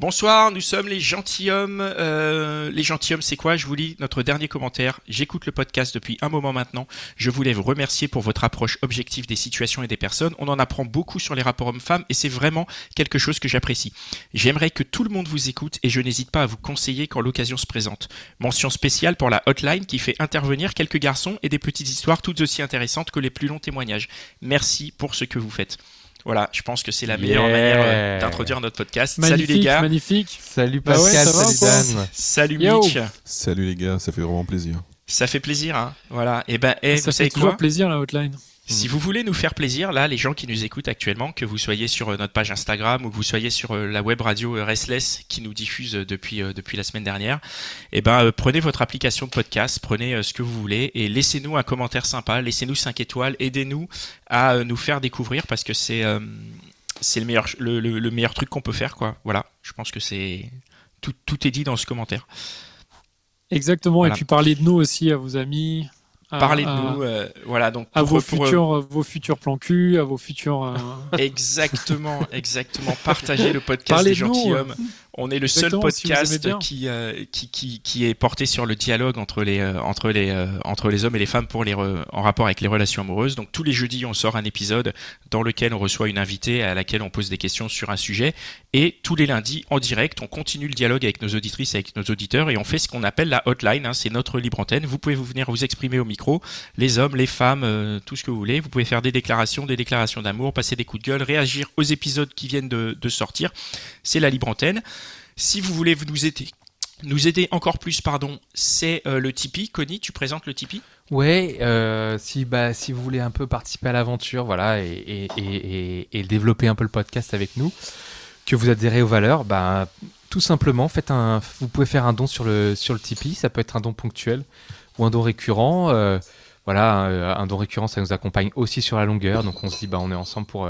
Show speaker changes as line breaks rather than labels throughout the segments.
Bonsoir, nous sommes les gentilshommes. Euh, les gentilshommes, c'est quoi? Je vous lis notre dernier commentaire. J'écoute le podcast depuis un moment maintenant. Je voulais vous remercier pour votre approche objective des situations et des personnes. On en apprend beaucoup sur les rapports hommes-femmes et c'est vraiment quelque chose que j'apprécie. J'aimerais que tout le monde vous écoute et je n'hésite pas à vous conseiller quand l'occasion se présente. Mention spéciale pour la hotline qui fait intervenir quelques garçons et des petites histoires toutes aussi intéressantes que les plus longs témoignages. Merci pour ce que vous faites. Voilà, je pense que c'est la meilleure
Yeah.
manière euh, d'introduire notre podcast.
Magnifique,
Salut les gars.
magnifique.
Salut
Bah ouais,
Pascal, salut Dan.
Salut
Yo.
Mitch.
Salut les gars, ça fait vraiment plaisir.
Ça fait plaisir, hein. Voilà. Et ben, eh,
ça
vous
fait
savez
toujours
quoi
plaisir la hotline.
Si vous voulez nous faire plaisir, là, les gens qui nous écoutent actuellement, que vous soyez sur euh, notre page Instagram ou que vous soyez sur euh, la web radio euh, Restless qui nous diffuse depuis depuis la semaine dernière, eh ben, prenez votre application de podcast, prenez ce que vous voulez et laissez-nous un commentaire sympa, laissez-nous 5 étoiles, aidez-nous à nous faire découvrir parce que c'est euh, c'est le meilleur le, le- le meilleur truc qu'on peut faire, quoi. Voilà. Je pense que c'est tout, tout est dit dans ce commentaire.
Exactement.
Voilà.
Et puis parlez de nous aussi à vos amis.
Parlez de nous, euh, voilà. Donc
À vos
pour, euh,
futurs, vos futurs plans cul, à vos futurs. euh,
Exactement, exactement. Partagez le podcast
Parlez
des gentilshommes. On est le seul
Exactement,
podcast qui, euh, qui, qui, qui est porté sur le dialogue entre les, euh, entre les, euh, entre les hommes et les femmes pour les re- en rapport avec les relations amoureuses. Donc tous les jeudis, on sort un épisode dans lequel on reçoit une invitée à laquelle on pose des questions sur un sujet. Et tous les lundis, en direct, on continue le dialogue avec nos auditrices, avec nos auditeurs et on fait ce qu'on appelle la hotline. hein. C'est notre libre antenne. Vous pouvez vous venir vous exprimer au micro, les hommes, les femmes, tout ce que vous voulez. Vous pouvez faire des déclarations, des déclarations d'amour, passer des coups de gueule, réagir aux épisodes qui viennent de, de sortir. C'est la libre antenne. Si vous voulez nous aider, nous aider encore plus, pardon, c'est euh, le Tipeee. Connie, tu présentes le Tipeee?
Ouais, euh, si, bah, si vous voulez un peu participer à l'aventure, voilà, et, développer un peu le podcast avec nous, que vous adhérez aux valeurs, bah, tout simplement, faites un, vous pouvez faire un don sur le, sur le Tipeee, ça peut être un don ponctuel ou un don récurrent. euh, voilà, un, un don récurrent, ça nous accompagne aussi sur la longueur, donc on se dit, bah, on est ensemble pour,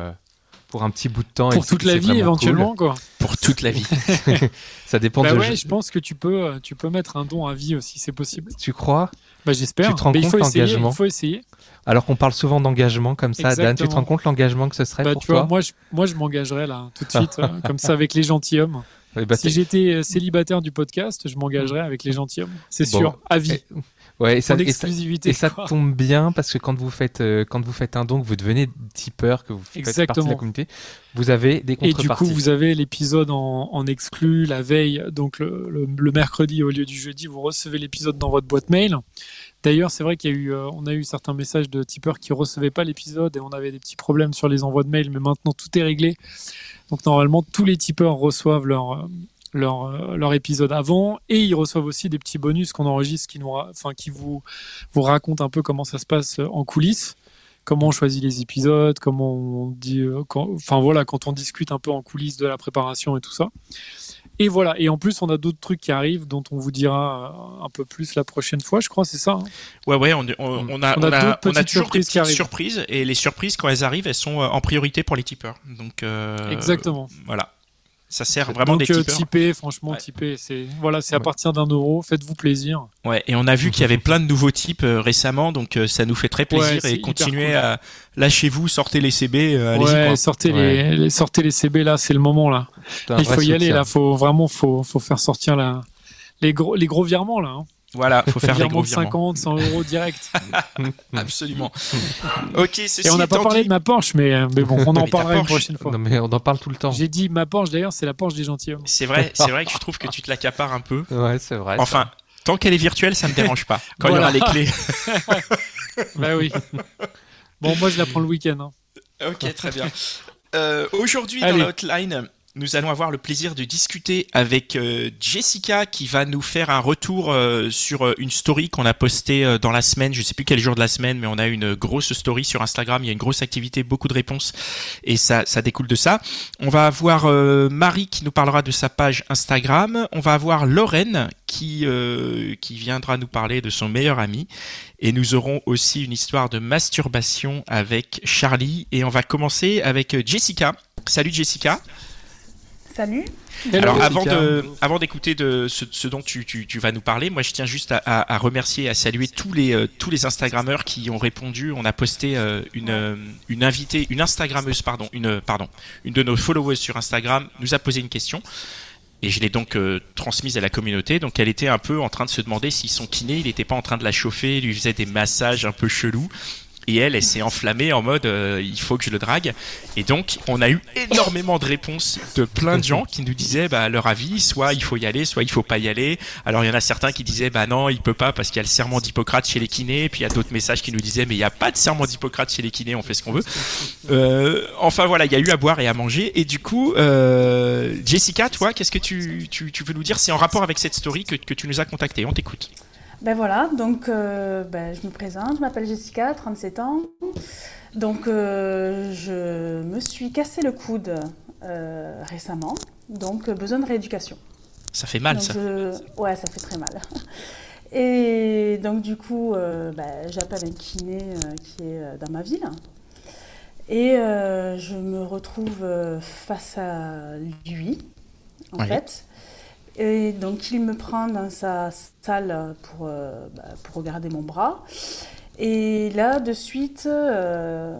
pour un petit bout de temps. et
pour toute la vie éventuellement quoi.
pour toute la vie.
Ça dépend
Bah
de.
ouais, je pense que tu peux, euh, tu peux mettre un don à vie aussi, c'est possible.
Tu crois?
Bah j'espère.
Tu te rends
Mais
compte
faut essayer.
l'engagement
Il faut essayer.
Alors qu'on parle souvent d'engagement comme ça, Dan, tu te rends compte l'engagement que ce serait
Bah
pour
tu vois,
toi?
moi je, moi je m'engagerais là tout de suite, euh, comme ça avec les gentilshommes.
Eh bah,
si j'étais euh, célibataire du podcast, je m'engagerais avec les gentilshommes. C'est
Bon.
sûr, à vie,
Eh, Ouais, et ça, et ça, et tombe bien parce que quand vous faites euh, quand vous faites un don, vous devenez tipeur, que vous faites partie de
Exactement.
la communauté, vous avez des
Et du
contreparties.
coup, vous avez l'épisode en, en exclu la veille, donc le, le- le mercredi au lieu du jeudi, vous recevez l'épisode dans votre boîte mail. D'ailleurs, c'est vrai qu'il y a eu, euh, on a eu certains messages de tipeurs qui recevaient pas l'épisode et on avait des petits problèmes sur les envois de mail, mais maintenant tout est réglé. Donc normalement, tous les tipeurs reçoivent leur euh, leur, euh, leur épisode avant et ils reçoivent aussi des petits bonus qu'on enregistre qui nous, enfin qui vous vous racontent un peu comment ça se passe euh, en coulisses comment on choisit les épisodes, comment on dit, euh, quand, enfin voilà, quand on discute un peu en coulisses de la préparation et tout ça. Et voilà. Et en plus, on a d'autres trucs qui arrivent dont on vous dira un peu plus la prochaine fois, je crois, c'est ça. hein?
Ouais, ouais, on, on, on a,
On
on
a
a,
d'autres
on a toujours des
surprises qui arrivent.
surprises et les surprises, quand elles arrivent, elles sont en priorité pour les tipeurs. Donc, euh,
Exactement.
Voilà. Ça sert vraiment
Donc
des
euh,
tipeurs.
typer, franchement,
Ouais.
typer, c'est voilà, c'est à partir d'un euro. Faites-vous plaisir.
Ouais, et on a vu qu'il y avait plein de nouveaux types euh, récemment, donc euh, ça nous fait très plaisir
Ouais,
et continuez
cool.
à lâchez-vous, sortez les CB, euh,
ouais, sortez
Ouais.
les, les- sortez les CB là, c'est le moment là. Il faut y aller là. Faut vraiment, faut, faut faire sortir la, les gros, les gros virements là. Hein.
Voilà, faut faire des gros
de
virements.
50, 100 euros direct.
Absolument. ok, ceci
Et on n'a pas parlé
dit-
de ma Porsche, mais, euh, mais bon, on en parlera une prochaine fois.
Non mais on en parle tout le temps.
J'ai dit ma Porsche d'ailleurs, c'est la Porsche des gentilshommes.
C'est vrai, c'est vrai que je trouve que tu te l'accapares un peu.
Ouais, c'est vrai.
Enfin, tant qu'elle est virtuelle, ça me dérange pas. Quand
Voilà.
il y aura les clés.
Bah oui. Bon, moi je la prends le week-end. hein.
Ok, très bien. Euh, Aujourd'hui, dans
Allez.
Nous allons avoir le plaisir de discuter avec euh, Jessica qui va nous faire un retour euh, sur euh, une story qu'on a postée dans la semaine. Je sais plus quel jour de la semaine, mais on a une grosse story sur Instagram. Il y a une grosse activité, beaucoup de réponses et ça, découle de ça. On va avoir Marie qui nous parlera de sa page Instagram. On va avoir Lorraine qui viendra nous parler de son meilleur ami. Et nous aurons aussi une histoire de masturbation avec Charlie. Et on va commencer avec Jessica. Salut Jessica.
Salut.
Alors avant de, avant d'écouter de ce, dont tu, tu, vas nous parler, moi je tiens juste à, à, remercier, à saluer tous les euh, tous les Instagrammeurs qui ont répondu. On a posté euh, une euh, une invitée, une Instagrammeuse pardon, une pardon, une de nos followers sur Instagram nous a posé une question. Et je l'ai donc transmise à la communauté. Donc elle était un peu en train de se demander si son kiné, il n'était pas en train de la chauffer, lui faisait des massages un peu chelous et elle, elle s'est enflammée en mode euh, il faut que je le drague. Et donc, on a eu énormément de réponses de plein de gens qui nous disaient bah, leur avis, soit il faut y aller, soit il faut pas y aller. Alors, il y en a certains qui disaient bah non, il peut pas parce qu'il y a le serment d'Hippocrate chez les kinés. Et puis, il y a d'autres messages qui nous disaient mais il n'y a pas de serment d'Hippocrate chez les kinés, on fait ce qu'on veut. Euh, enfin, voilà, il y a eu à boire et à manger. Et du coup, euh, Jessica, toi, qu'est-ce que tu, tu, nous dire? C'est en rapport avec cette story que, que tu nous as contacté. On t'écoute.
Ben voilà, donc euh, ben, je me présente, je m'appelle Jessica, 37 ans. Donc euh, je me suis cassé le coude euh, récemment, donc besoin de rééducation.
Ça fait mal ça
Ouais, ça fait très mal. Et donc du coup, ben, j'appelle un kiné qui est dans ma ville. Et je me retrouve face à lui, en fait. Et donc il me prend dans sa salle pour, euh, bah, pour regarder mon bras. Et là, de suite, euh,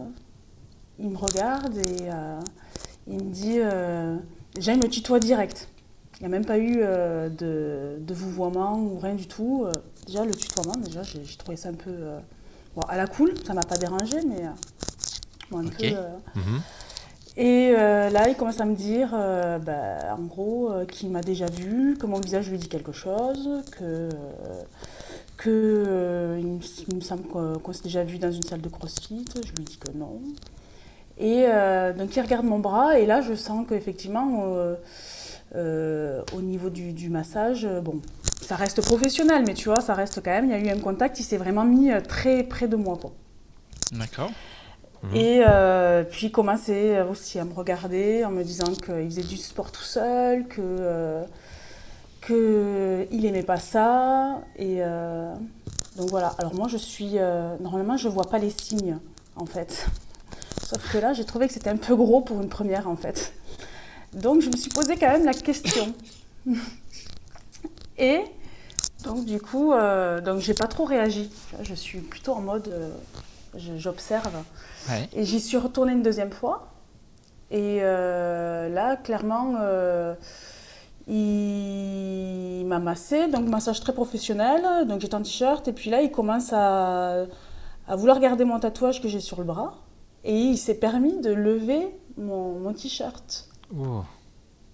il me regarde et euh, il me dit, déjà il me tutoie direct. Il n'y a même pas eu de, de, vouvoiement ou rien du tout. déjà le tutoiement, déjà j'ai trouvé ça un peu... bon, à la cool, ça m'a pas dérangé, mais... un peu... Mhm. Et euh, là, il commence à me dire, euh, bah, en gros, euh, qu'il m'a déjà vu, que mon visage lui dit quelque chose, que, que il, me semble qu'on s'est déjà vu dans une salle de crossfit. Je lui dis que non. Et donc, il regarde mon bras, et là, je sens qu'effectivement, au niveau du, du, massage, bon, ça reste professionnel, mais tu vois, ça reste quand même, il y a eu un contact, il s'est vraiment mis très près de moi.
D'accord.
Mhm. Et euh, puis il commençait aussi à me regarder en me disant qu'il faisait du sport tout seul, que euh, qu'il n'aimait pas ça. Et euh, donc voilà. Alors moi je suis normalement je vois pas les signes en fait. Sauf que là j'ai trouvé que c'était un peu gros pour une première en fait. Donc je me suis posé quand même la question. Et donc du coup donc j'ai pas trop réagi. Je suis plutôt en mode j'observe. Et j'y suis retournée une deuxième fois. Et euh, là, clairement, euh, il m'a massé, donc massage très professionnel. Donc j'étais en t-shirt, et puis là, il commence à, à vouloir garder mon tatouage que j'ai sur le bras. Et il s'est permis de lever mon, mon t-shirt. Oh.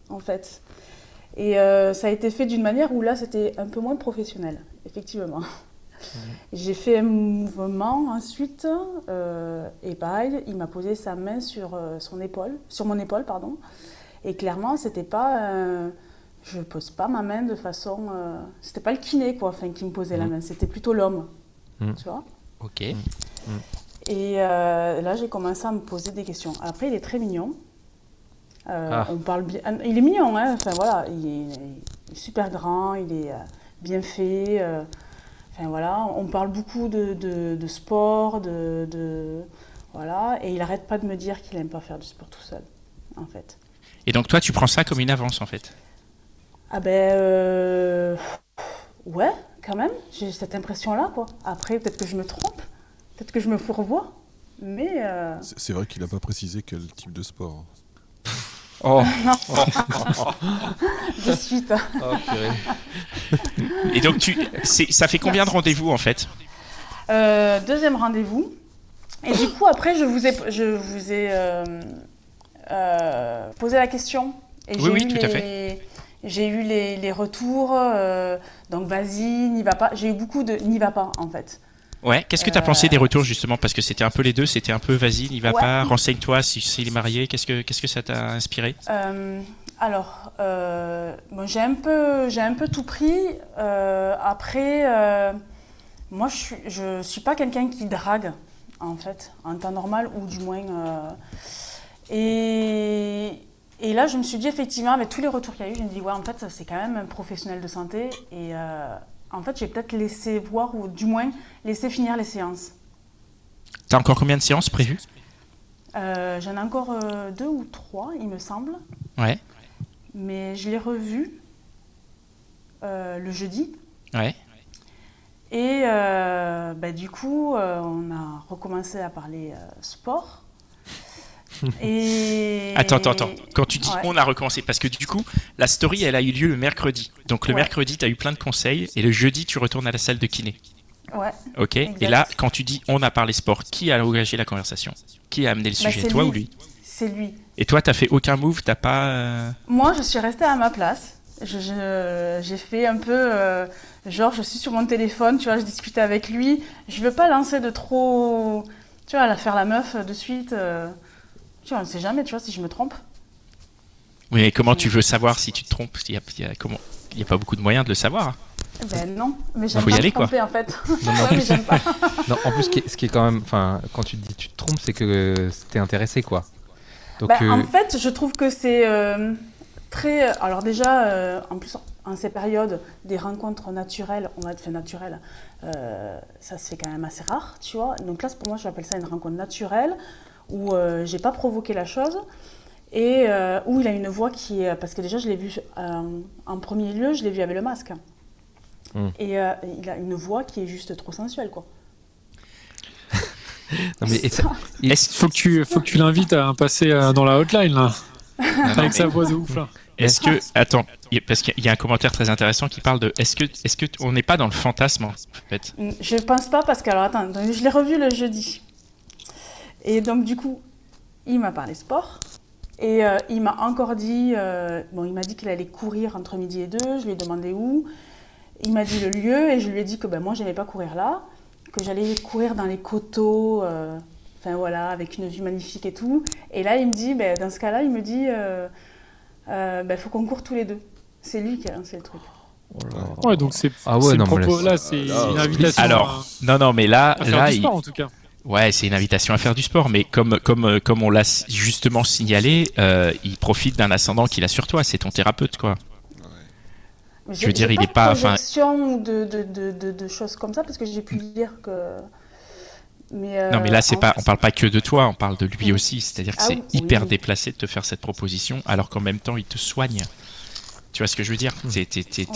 En fait. Et euh, ça a été fait d'une manière où là, c'était un peu moins professionnel, effectivement. J'ai fait un mouvement ensuite, euh, et pareil, il m'a posé sa main sur euh, son épaule, sur mon épaule, pardon. Et clairement, c'était pas, euh, je pose pas ma main de façon, euh, c'était pas le kiné quoi, enfin qui me posait la mm. main, c'était plutôt l'homme, mm. tu vois.
Ok.
Mm. Et là, j'ai commencé à me poser des questions. Après, il est très mignon. Ah. On parle bien, il est mignon, hein. Enfin voilà, il est, il est super grand, il est bien fait voilà, on parle beaucoup de, sport, de, voilà, et il arrête pas de me dire qu'il aime pas faire du sport tout seul, en fait.
Et donc toi, tu prends ça comme une avance, en fait?
Ah ben, euh, ouais, quand même. J'ai cette impression-là, quoi. Après, peut-être que je me trompe, peut-être que je me fourvoie, mais. Euh,
c'est vrai qu'il a pas précisé quel type de sport.
Oh. de suite. Oh,
Et donc, tu, ça fait combien de rendez-vous en fait?
Euh, Deuxième rendez-vous. Et du coup, après, je vous ai, je vous ai euh, euh, posé la question.
Et oui, oui, tout à fait.
J'ai eu les, les retours. donc, vas-y, n'y va pas. J'ai eu beaucoup de n'y va pas en fait.
Ouais, qu'est-ce que tu as pensé des retours justement? Parce que c'était un peu les deux, c'était un peu vas-y, n'y va pas, renseigne-toi si, s'il est marié, qu'est-ce que, qu'est-ce que ça t'a inspiré?
Euh, Alors, euh, bon, j'ai un peu, j'ai un peu tout pris. Euh, après, euh, moi, je suis, je suis pas quelqu'un qui drague, en fait, en temps normal, ou du moins. euh, et, et là, je me suis dit effectivement, avec tous les retours qu'il y a eu, je me dis ouais, en fait, c'est quand même un professionnel de santé. Et euh, en fait, j'ai peut-être laissé voir, ou du moins laissé finir les séances.
T'as encore combien de séances prévues?
Euh, J'en ai encore euh, deux ou trois, il me semble.
Ouais,
Mais je l'ai revu euh, le jeudi.
ouais.
Et bah, du coup, on a recommencé à parler sport. Et...
Attends, attends, attends. Quand tu dis
Ouais.
on a recommencé, parce que du coup, la story, elle a eu lieu le mercredi. Donc le
Ouais.
mercredi, tu as eu plein de conseils, et le jeudi, tu retournes à la salle de kiné.
Ouais.
Ok
Exact.
Et là, quand tu dis on a parlé sport, qui a engagé la conversation? Qui a amené le
Bah,
sujet? Toi
lui.
ou lui?
C'est lui.
Et toi, t'as fait aucun move? T'as pas. euh,
Moi, je suis restée à ma place. Je- je- J'ai fait un peu, euh, genre, je suis sur mon téléphone, tu vois, je discutais avec lui. Je veux pas lancer de trop, tu vois, la faire la meuf de suite. euh. Tu vois, on ne sait jamais, tu vois, si je me trompe.
Oui, mais comment tu veux savoir si tu te trompes Il y a, y a- comment Il y a pas beaucoup de moyens de le savoir.
Eh Ben non, mais j'aime
faut y
pas
aller,
me
quoi.
tromper en fait.
Non, en
Ouais, mais
plus-
j'aime pas.
Non, en plus, ce qui est, ce qui est quand même, enfin, quand tu te dis tu te trompes, c'est que t'es intéressé, quoi. Donc, euh,
En fait, je trouve que c'est euh, très. Alors, déjà, euh, en plus, en ces périodes, des rencontres naturelles, on va être fait naturelles, euh, ça se fait quand même assez rare, tu vois. Donc là, pour moi, j'appelle ça une rencontre naturelle où euh, j'ai pas provoqué la chose et euh, où il a une voix qui est. Parce que déjà, je l'ai vu euh, en premier lieu, je l'ai vu avec le masque.
Hmm.
Et euh, il a une voix qui est juste trop sensuelle, quoi.
non, mais
Est-ce
Faut que tu, faut que tu l'invites à passer euh, dans la hotline là, avec sa voix de ouf là.
Est-ce que attends, il y a- parce qu'il y a un commentaire très intéressant qui parle de est-ce que est-ce que on n'est pas dans le fantasme en fait?
Je pense pas parce que, alors attends, je l'ai revu le jeudi. Et donc, du coup, il m'a parlé sport. Et euh, il m'a encore dit, euh, bon, il m'a dit qu'il allait courir entre midi et deux. Je lui ai demandé où. Il m'a dit le lieu et je lui ai dit que ben, moi, j'aimais pas courir là, que j'allais courir dans les coteaux, euh, enfin voilà, avec une vue magnifique et tout. Et là, il me dit, ben, dans ce cas-là, il me dit, euh, euh, ben, faut qu'on court tous les deux. C'est lui qui a lancé le truc.
Ouais, donc c'est
Ah ouais,
propos
là,
c'est
là,
une invitation
Alors, non non, mais là
à, à faire
là
du
il-
sport en tout cas.
Ouais, c'est une invitation à faire du sport, mais comme comme euh, comme on l'a justement signalé, euh, il profite d'un ascendant qu'il a sur toi. C'est ton thérapeute, quoi. Je veux dire, il
pas
est
de
pas- enfin-
de, de, de, de, choses comme ça parce que j'ai pu lire que. Mais, euh,
non, mais là, c'est pas, on parle pas que de toi, on parle de lui
Mm.
aussi. C'est-à-dire que
Ah
c'est
oui,
hyper
oui.
déplacé de te faire cette proposition, alors qu'en même temps, il te soigne. Tu vois ce que je veux dire? T'es-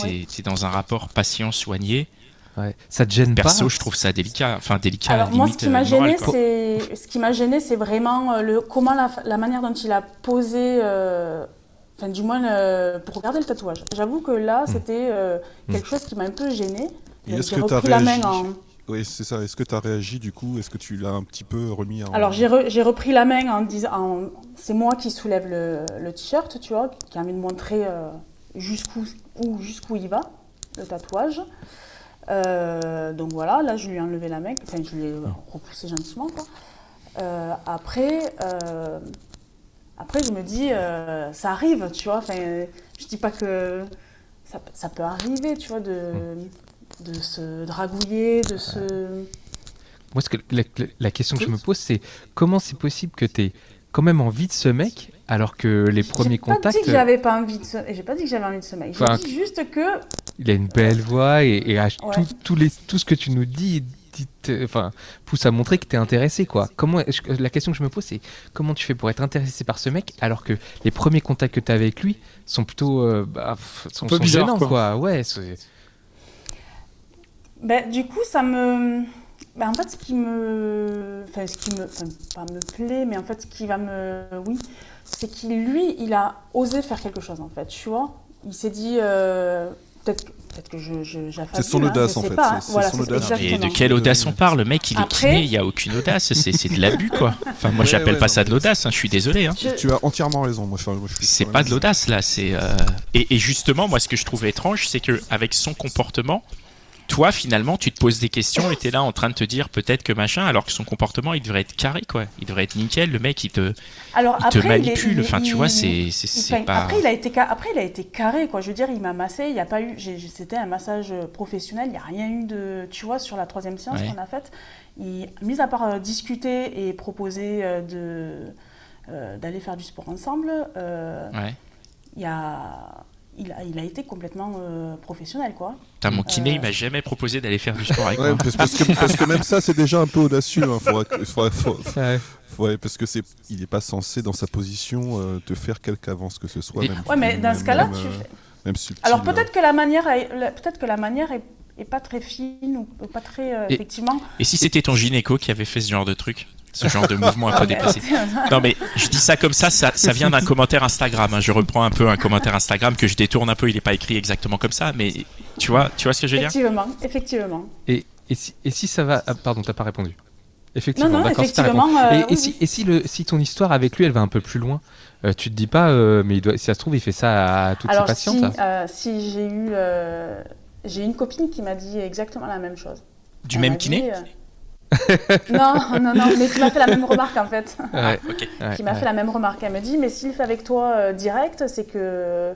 Oui.
t'es dans un rapport patient-soigné.
Ouais. ça te gêne
Perso,
pas
je trouve ça délicat. Enfin, délicat.
Alors moi, ce qui m'a
euh,
gêné, c'est ce qui m'a gêné, c'est vraiment euh, le comment la, la manière dont il a posé, euh, enfin du moins euh, pour regarder le tatouage. J'avoue que là, c'était euh, quelque chose qui m'a un peu gêné.
Est-ce
J'ai
que t'as
repris la main
réagi
en.
Oui, c'est ça. Est-ce que tu as réagi du coup? Est-ce que tu l'as un petit peu remis en.
Alors j'ai re- j'ai repris la main en disant, en- c'est moi qui soulève le, le t-shirt, tu vois, qui a envie de montrer euh, jusqu'où où- jusqu'où il va, le tatouage. Euh, donc voilà, là je lui ai enlevé la main, enfin je lui ai repoussé gentiment. Quoi. Euh, après, euh, après je me dis, ça arrive, tu vois, enfin je dis pas que ça, ça peut arriver, tu vois, de, de se dragouiller, de se...
Moi, ce que, la, la question que je me pose, c'est comment c'est possible que tu quand même envie de ce mec alors que les premiers
J'ai pas
contacts,
dit que j'avais pas envie de. J'ai pas dit que j'avais envie de se mec. J'ai
Enfin,
dit juste que
il a une belle voix et, et à-
Ouais.
tout, les, tout ce que tu nous dis, dit- te- enfin, pousse à montrer que tu es intéressé. Quoi. Comment, la question que je me pose, c'est comment tu fais pour être intéressé par ce mec alors que les premiers contacts que tu as avec lui sont plutôt euh, bah, sont,
peu
sont
bizarre,
gênants,
quoi.
quoi. Ouais, c'est-
ben, du coup ça me ben, en fait ce qui me enfin ce qui me enfin pas me plaît mais en fait ce qui va me oui c'est qu'il lui il a osé faire quelque chose en fait tu vois il s'est dit euh, peut-être peut-être que j'affabule,
C'est son
hein,
audace, en
sais
fait,
pas,
c'est-
voilà,
son audace.
Mais de quelle audace on parle Le mec, il est
Après-
kiné, il n'y a aucune audace. C'est c'est de l'abus, quoi. Enfin, moi,
Ouais,
j'appelle
ouais,
pas
non,
ça de l'audace. hein, je suis désolé. Hein.
Je-
Tu as entièrement raison. Moi,
C'est pas de l'audace là, c'est euh, et, et justement moi ce que je trouve étrange c'est que avec son comportement toi, finalement, tu te poses des questions et t'es là en train de te dire peut-être que machin, alors que son comportement, il devrait être carré, quoi. Il devrait être nickel. Le mec, il te,
Alors
il
après,
te
il est-
manipule.
il
enfin, tu vois, c'est,
enfin,
pas.
Après, il a été après, il a été carré, quoi. Je veux dire, il m'a massé. Il y a pas eu. C'était un massage professionnel. Il n'y a rien eu de. Tu vois, sur la troisième séance
Ouais.
qu'on a faite, mis à part euh, discuter et proposer euh, de euh, d'aller faire du sport ensemble,
Ouais.
il y a. Il a, il a été complètement euh, professionnel, quoi.
Putain, mon kiné,
Euh.
il m'a jamais proposé d'aller faire du sport avec
Ouais,
moi.
parce, parce que, parce que même ça, c'est déjà un peu audacieux. Hein. Faudra faudra-
Ouais.
parce que c'est, il n'est pas censé dans sa position euh, te faire quelque avance que ce soit.
Et-
même,
Ouais, mais dans
même-
ce cas-là,
même,
tu
euh,
fais-
même subtil,
Alors
euh.
peut-être que la manière, peut-être que la manière est, est pas très fine ou ou pas très euh,
Et-
effectivement.
Et si c'était ton gynéco qui avait fait ce genre de truc? Ce genre de mouvement un peu déplacé Non mais je dis ça comme ça, ça, ça vient d'un commentaire Instagram. hein. Je reprends un peu un commentaire Instagram que je détourne un peu. Il n'est pas écrit exactement comme ça, mais tu vois, tu vois ce que je veux dire?
Effectivement, effectivement.
Et, et, si, et si ça va. Ah, pardon, t'as pas répondu. Effectivement,
Non, non,
si
effectivement, euh,
et, et si,
oui.
et si, le, si ton histoire avec lui, elle va un peu plus loin, euh, tu te dis pas, euh, mais il doit, si ça se trouve, il fait ça à toutes
Alors
ses
si,
patientes. ça.
euh, si j'ai eu, euh, j'ai une copine qui m'a dit exactement la même chose.
Du
Elle
même
dit,
kiné?
euh, Non, non, non, mais qui m'a fait la même remarque en fait.
Ouais,
Ok.
ouais,
qui m'a
ouais.
fait la même remarque. Elle me dit, mais s'il fait avec toi euh, direct, c'est que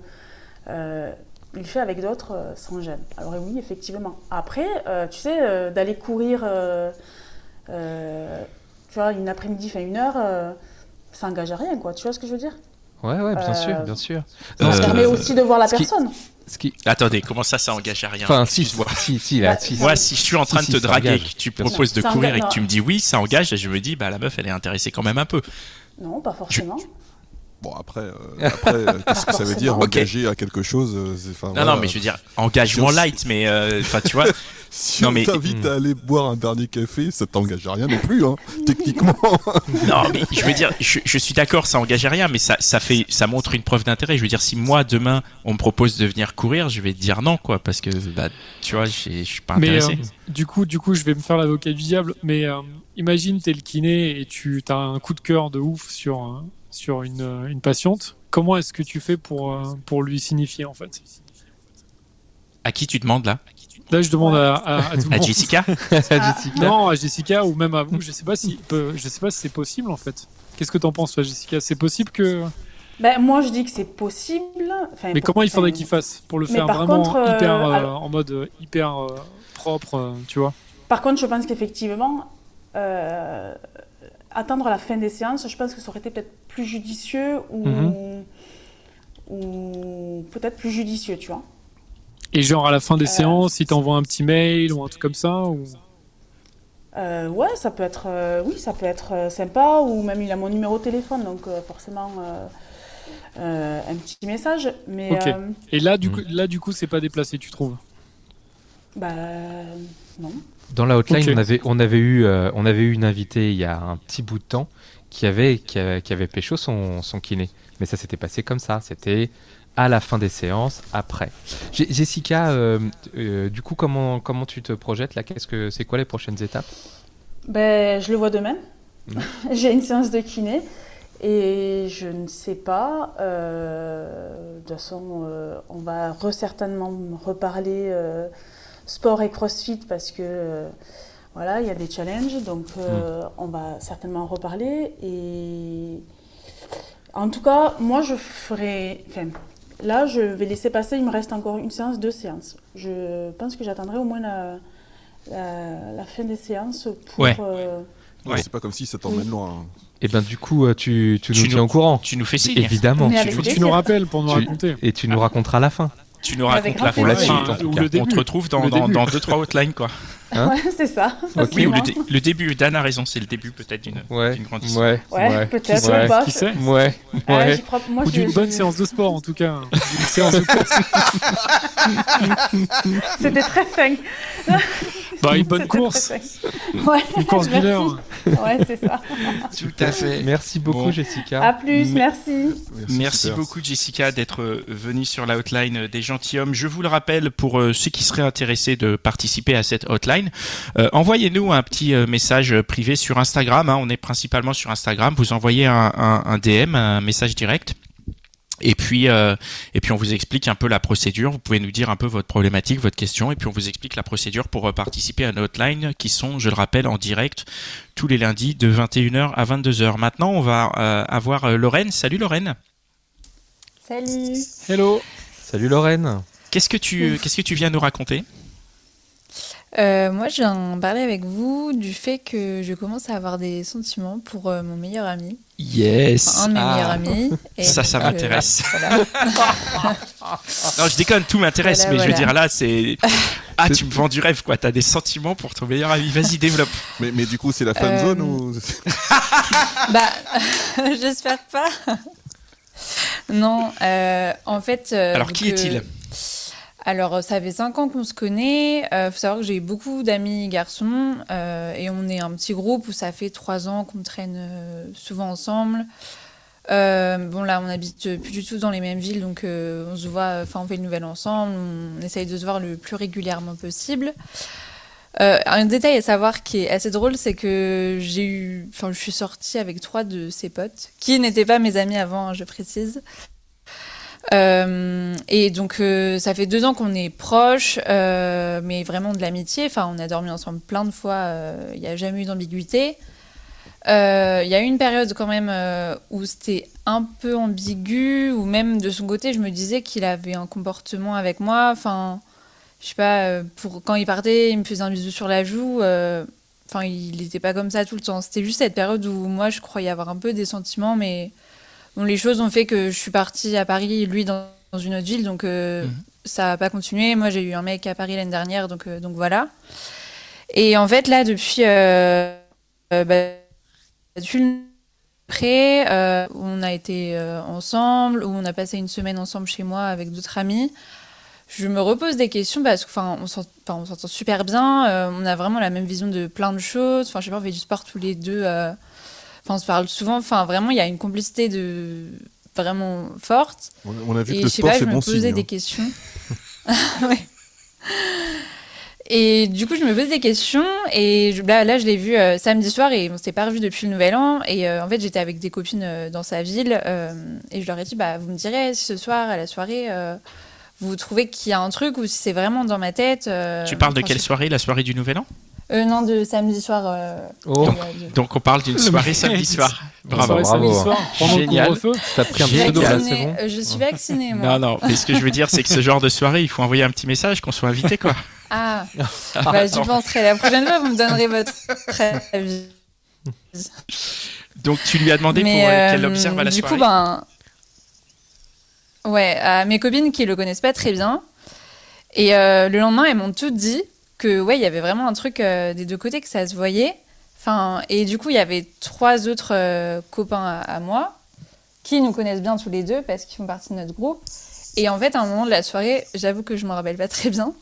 euh, il fait avec d'autres euh, sans gêne. Alors oui, effectivement. Après, euh, tu sais, d'aller courir, tu vois, une après-midi, enfin une heure, ça engage à rien, quoi. Tu vois ce que je veux dire?
Ouais, ouais, bien sûr, bien sûr.
Ça permet aussi de voir la
qui-
personne.
Ce qui...
Attendez, comment ça, ça engage à rien
Enfin, si, si, si, là, si,
Moi, si je suis en train
Si,
de te draguer que tu proposes de courir et que tu me dis oui, ça engage, et je me dis, bah la meuf, elle est intéressée quand même un peu.
Non, pas forcément.
Bon, après, euh, après euh, qu'est-ce que ça veut dire
Forcément.
Ok.
engager à quelque chose euh, enfin,
Non,
voilà.
non, mais je veux dire, engagement light, mais euh, enfin, tu vois,
Si
Non,
on
mais-
t'invite
Hmm.
à aller boire un dernier café, ça t'engage à rien non plus, hein, techniquement.
non, mais je veux dire, je, je suis d'accord, ça engage à rien, mais ça, ça fait, ça montre une preuve d'intérêt. Je veux dire, si moi demain on me propose de venir courir, je vais dire non, quoi, parce que bah, tu vois, je suis pas
Mais
intéressé.
euh, du coup, du coup, je vais me faire l'avocat du diable. Mais euh, imagine, t'es le kiné et tu as un coup de cœur de ouf sur euh, sur une, euh, une patiente. Comment est-ce que tu fais pour euh, pour lui signifier en fait?
À qui tu demandes là?
Là, je demande à, à, à tout le
À
monde.
Jessica?
Jessica.
Non, à Jessica ou même à vous. Je sais pas si je sais pas si c'est possible en fait. Qu'est-ce que t'en penses, toi, Jessica? C'est possible que.
Ben, moi, je dis que c'est possible. Enfin,
Mais comment il faudrait qu'il fasse pour le
Mais
faire vraiment
contre, euh,
hyper euh,
alors-
en mode hyper euh, propre, euh, tu vois?
Par contre, je pense qu'effectivement, euh, attendre la fin des séances, je pense que ça aurait été peut-être plus judicieux ou,
Mhm.
ou peut-être plus judicieux, tu vois.
Et genre à la fin des
Euh,
séances, il t'envoie un petit mail ou un truc comme ça ou...
Euh, ouais, ça peut être, euh, oui, ça peut être euh, sympa, ou même il a mon numéro de téléphone, donc euh, forcément euh, euh, un petit message. Mais
Ok.
euh,
Et là, du
Mhm.
coup, là, du coup, c'est pas déplacé, tu trouves?
Bah non.
Dans la hotline, on, avait, on, avait eu, euh, on avait eu une invitée il y a un petit bout de temps qui avait, qui avait, qui avait pécho son, son kiné. Mais ça s'était passé comme ça. C'était à la fin des séances, après. J- Jessica, euh, euh, du coup, comment, comment tu te projettes là? Qu'est-ce que c'est quoi les prochaines étapes?
Ben, je le vois demain.
Mhm.
J'ai une séance de kiné et je ne sais pas. euh, de toute façon, euh, on va re- certainement reparler euh, sport et crossfit parce que euh, voilà, il y a des challenges. Donc, euh, on va certainement en reparler. Et en tout cas, moi, je ferai. Enfin, là, je vais laisser passer. Il me reste encore une séance, deux séances. Je pense que j'attendrai au moins la, la, la fin des séances pour.
Ouais.
euh,
Ouais.
C'est pas comme si ça t'emmène
Oui.
loin. hein.
Et ben du coup, tu, tu nous
Tu
tiens
nous-
au courant.
Tu nous fais signe.
Évidemment. Tu nous-
Tu nous rappelles pour nous
Tu-
raconter.
et tu nous raconteras la fin.
Tu nous
Avec
racontes la fin.
la suite, en
tout
on
cas. Le
te
début.
retrouve dans,
Le
dans,
début.
dans deux trois hotlines quoi.
Hein
ouais, c'est ça.
Oui, ou le, dé- le début. Dan a raison, c'est le début peut-être d'une
Ouais,
grande histoire.
ouais,
Ouais, peut-être
ouais.
Qui sait
ouais,
Ah, crois- moi,
Ou d'une bonne séance de sport, en tout cas. D'une séance de course.
C'était très fin.
Bah, une bonne course.
Ouais,
Une course d'une
merci.
heure.
Ouais, c'est ça.
Tout à fait.
Merci beaucoup,
Bon.
Jessica.
À plus, merci.
Merci beaucoup Jessica d'être euh, venue sur la hotline des gentilshommes. Je vous le rappelle pour euh, ceux qui seraient intéressés de participer à cette hotline, euh, envoyez-nous un petit message privé sur Instagram. hein. on est principalement sur Instagram. Vous envoyez un, un- un DM, un message direct. Et puis, euh, et puis on vous explique un peu la procédure. Vous pouvez nous dire un peu votre problématique, votre question, et puis on vous explique la procédure pour euh, participer à nos hotlines qui sont, je le rappelle, en direct tous les lundis de 21h à 22h. Maintenant, on va euh, avoir Lorraine. Salut Lorraine.
Salut.
Hello.
Salut Lorraine.
Qu'est-ce que tu, qu'est-ce que tu viens nous raconter?
Euh, moi, je viens parler avec vous du fait que je commence à avoir des sentiments pour euh, mon meilleur ami,
Yes.
Un de mes
Ah.
meilleurs amis. Et
Ça, ça
euh,
m'intéresse.
voilà.
Non, je déconne, tout m'intéresse,
Voilà,
mais je veux dire là, c'est ah, tu me vends du rêve, quoi. T'as des sentiments pour ton meilleur ami. Vas-y, développe.
Mais, mais du coup, c'est la fan
Euh,
zone ou
Bah, j'espère pas. Non, euh, en fait. euh,
Alors, qui est-il?
Alors, ça fait 5 ans qu'on se connaît. Il faut savoir que j'ai beaucoup d'amis garçons euh, et on est un petit groupe où ça fait 3 ans qu'on traîne euh, souvent ensemble. Euh, bon, là, on habite plus du tout dans les mêmes villes, donc euh, on se voit, enfin, on fait le nouvel ensemble, on essaye de se voir le plus régulièrement possible. Euh, un détail à savoir qui est assez drôle, c'est que j'ai eu, enfin, je suis sortie avec trois de ses potes, qui n'étaient pas mes amis avant, hein, je précise. Euh, et donc, euh, ça fait deux ans qu'on est proches, euh, mais vraiment de l'amitié. Enfin, on a dormi ensemble plein de fois, il n'y a jamais eu d'ambiguïté. Il y a eu une période quand même où c'était un peu ambigu, ou même de son côté, je me disais qu'il avait un comportement avec moi. Enfin, je sais pas, pour quand il partait, il me faisait un bisou sur la joue. Enfin, il n'était pas comme ça tout le temps. C'était juste cette période où moi, je croyais avoir un peu des sentiments, mais bon, les choses ont fait que je suis partie à Paris, lui dans, dans une autre ville, donc euh,
Mhm.
ça n'a pas continué. Moi, j'ai eu un mec à Paris l'année dernière, donc, euh, donc voilà. Et en fait, là, depuis, euh, euh, bah, depuis le après, euh, où on a été euh, ensemble, où on a passé une semaine ensemble chez moi avec d'autres amis. Je me repose des questions parce enfin, on s'entend super bien. euh, on a vraiment la même vision de plein de choses. Enfin, je sais pas, on fait du sport tous les deux. Enfin, on se parle souvent. Enfin, vraiment, il y a une complicité de vraiment forte.
on, on a vu
Et
que le
je sais
sport
pas,
c'est
je me posais
signe.
des
hein.
questions. Ouais. Et du coup, je me posais des questions. Et je- là, là, je l'ai vu euh, samedi soir et on s'était pas revu depuis le nouvel an. Et euh, en fait, j'étais avec des copines euh, dans sa ville. euh, et je leur ai dit, bah, vous me direz si ce soir, à la soirée, euh, vous trouvez qu'il y a un truc ou si c'est vraiment dans ma tête. euh,
Tu parles de
enfin,
quelle soirée La soirée du Nouvel An?
Euh, Non, de samedi soir. euh,
Oh,
Donc on parle d'une soirée samedi soir. Bravo.
Soirée samedi
bravo.
soir, pendant le
Génial.
t'as pris un
Génial.
là, bon
euh, Je suis vaccinée, moi.
Non, non, mais ce que je veux dire, c'est que ce genre de soirée, il faut envoyer un petit message qu'on soit invité, quoi.
Ah, bah, j'y penserai. La prochaine fois, vous me donnerez votre avis.
Donc tu lui as demandé
Mais,
pour euh, qu'elle observe à la
du
soirée.
coup, ben. Ouais, à mes copines qui le connaissent pas très bien. Et euh, le lendemain, elles m'ont toutes dit que, ouais, il y avait vraiment un truc euh, des deux côtés, que ça se voyait. Enfin, et du coup, il y avait trois autres euh, copains à, à moi qui nous connaissent bien tous les deux parce qu'ils font partie de notre groupe. Et en fait, à un moment de la soirée, j'avoue que je me rappelle pas très bien,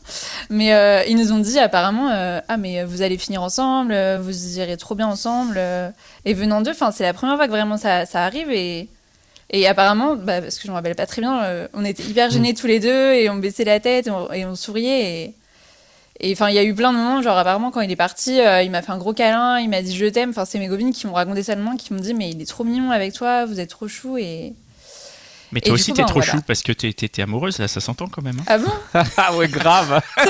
mais euh, ils nous ont dit apparemment euh, ah mais vous allez finir ensemble, euh, vous irez trop bien ensemble. euh. et venant d'eux, enfin c'est la première fois que vraiment ça, ça arrive et et apparemment, bah, parce que je me rappelle pas très bien, euh, on était hyper gênés tous les deux et on baissait la tête et on, et on souriait et et enfin il y a eu plein de moments genre apparemment quand il est parti, euh, il m'a fait un gros câlin, il m'a dit je t'aime. Enfin c'est mes copines qui m'ont raconté ça le moment, qui m'ont dit mais il est trop mignon avec toi, vous êtes trop chou et
Mais toi aussi, t'es
ben,
trop
voilà.
chou parce que t'es t'es- t'es amoureuse, là, ça s'entend quand même. hein.
ah bon?
Ah ouais, grave
Tu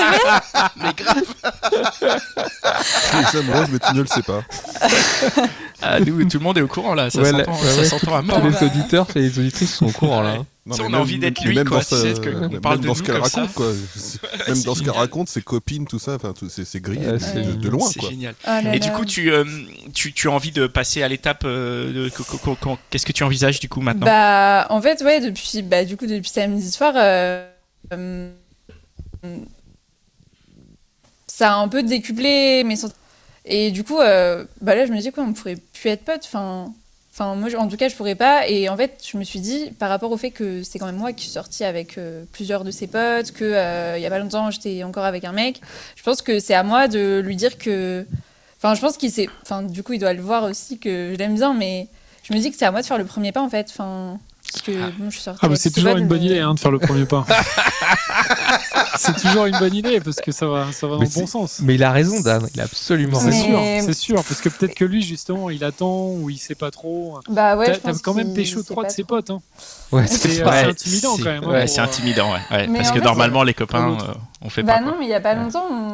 es amoureuse, mais tu ne le sais pas.
Ah, nous, tout le monde est au courant, là, ça
Ouais,
s'entend
ouais,
s'entend à mort.
Tous les auditeurs et les auditrices sont au courant là.
Non,
on a envie d'être lui,
même
quoi,
dans
tu sais,
même
parle
dans ce qu'elle raconte, quoi. Même dans ce qu'elle raconte, ses copines, tout ça, enfin, tout- c'est grillé
Ouais,
de-
c'est
de, de loin,
C'est
quoi.
génial.
Oh là
Et du coup, tu, euh, tu, tu as envie de passer à l'étape. euh, Qu'est-ce que tu envisages du coup maintenant?
Bah, en fait, ouais, depuis, bah, du coup, depuis samedi soir, euh, euh, ça a un peu décuplé mes sentiments. Et du coup, euh, bah là, je me dis quoi, on pourrait plus être potes. Enfin, enfin, moi, en tout cas, je pourrais pas. Et en fait, je me suis dit, par rapport au fait que c'est quand même moi qui suis sortie avec euh, plusieurs de ses potes, que euh, y a pas longtemps, j'étais encore avec un mec. Je pense que c'est à moi de lui dire que. Enfin, je pense qu'il sait. Enfin, du coup, il doit le voir aussi que je l'aime bien, mais je me dis que c'est à moi de faire le premier pas en fait. Enfin, Parce que bon, je suis sortie
Ah, bah,
avec
c'est toujours une bonne
mais-
idée hein, de faire le premier pas. c'est toujours une bonne idée parce que ça va, ça va dans
Mais
le bon sens.
Mais il a raison, Dan. Il a absolument
C'est
raison.
Mais-
sûr, c'est sûr, parce que peut-être que lui justement, il attend ou il sait pas trop.
Bah ouais,
T'as quand même pécho trois de ses potes. Hein.
Ouais,
C'est euh,
Ouais,
intimidant quand même. hein,
Ouais,
pour,
c'est intimidant, ouais. ouais,
Mais
parce
en
que
fait,
normalement, les copains, euh, on fait
Bah
pas.
non,
quoi.
mais il y a pas longtemps,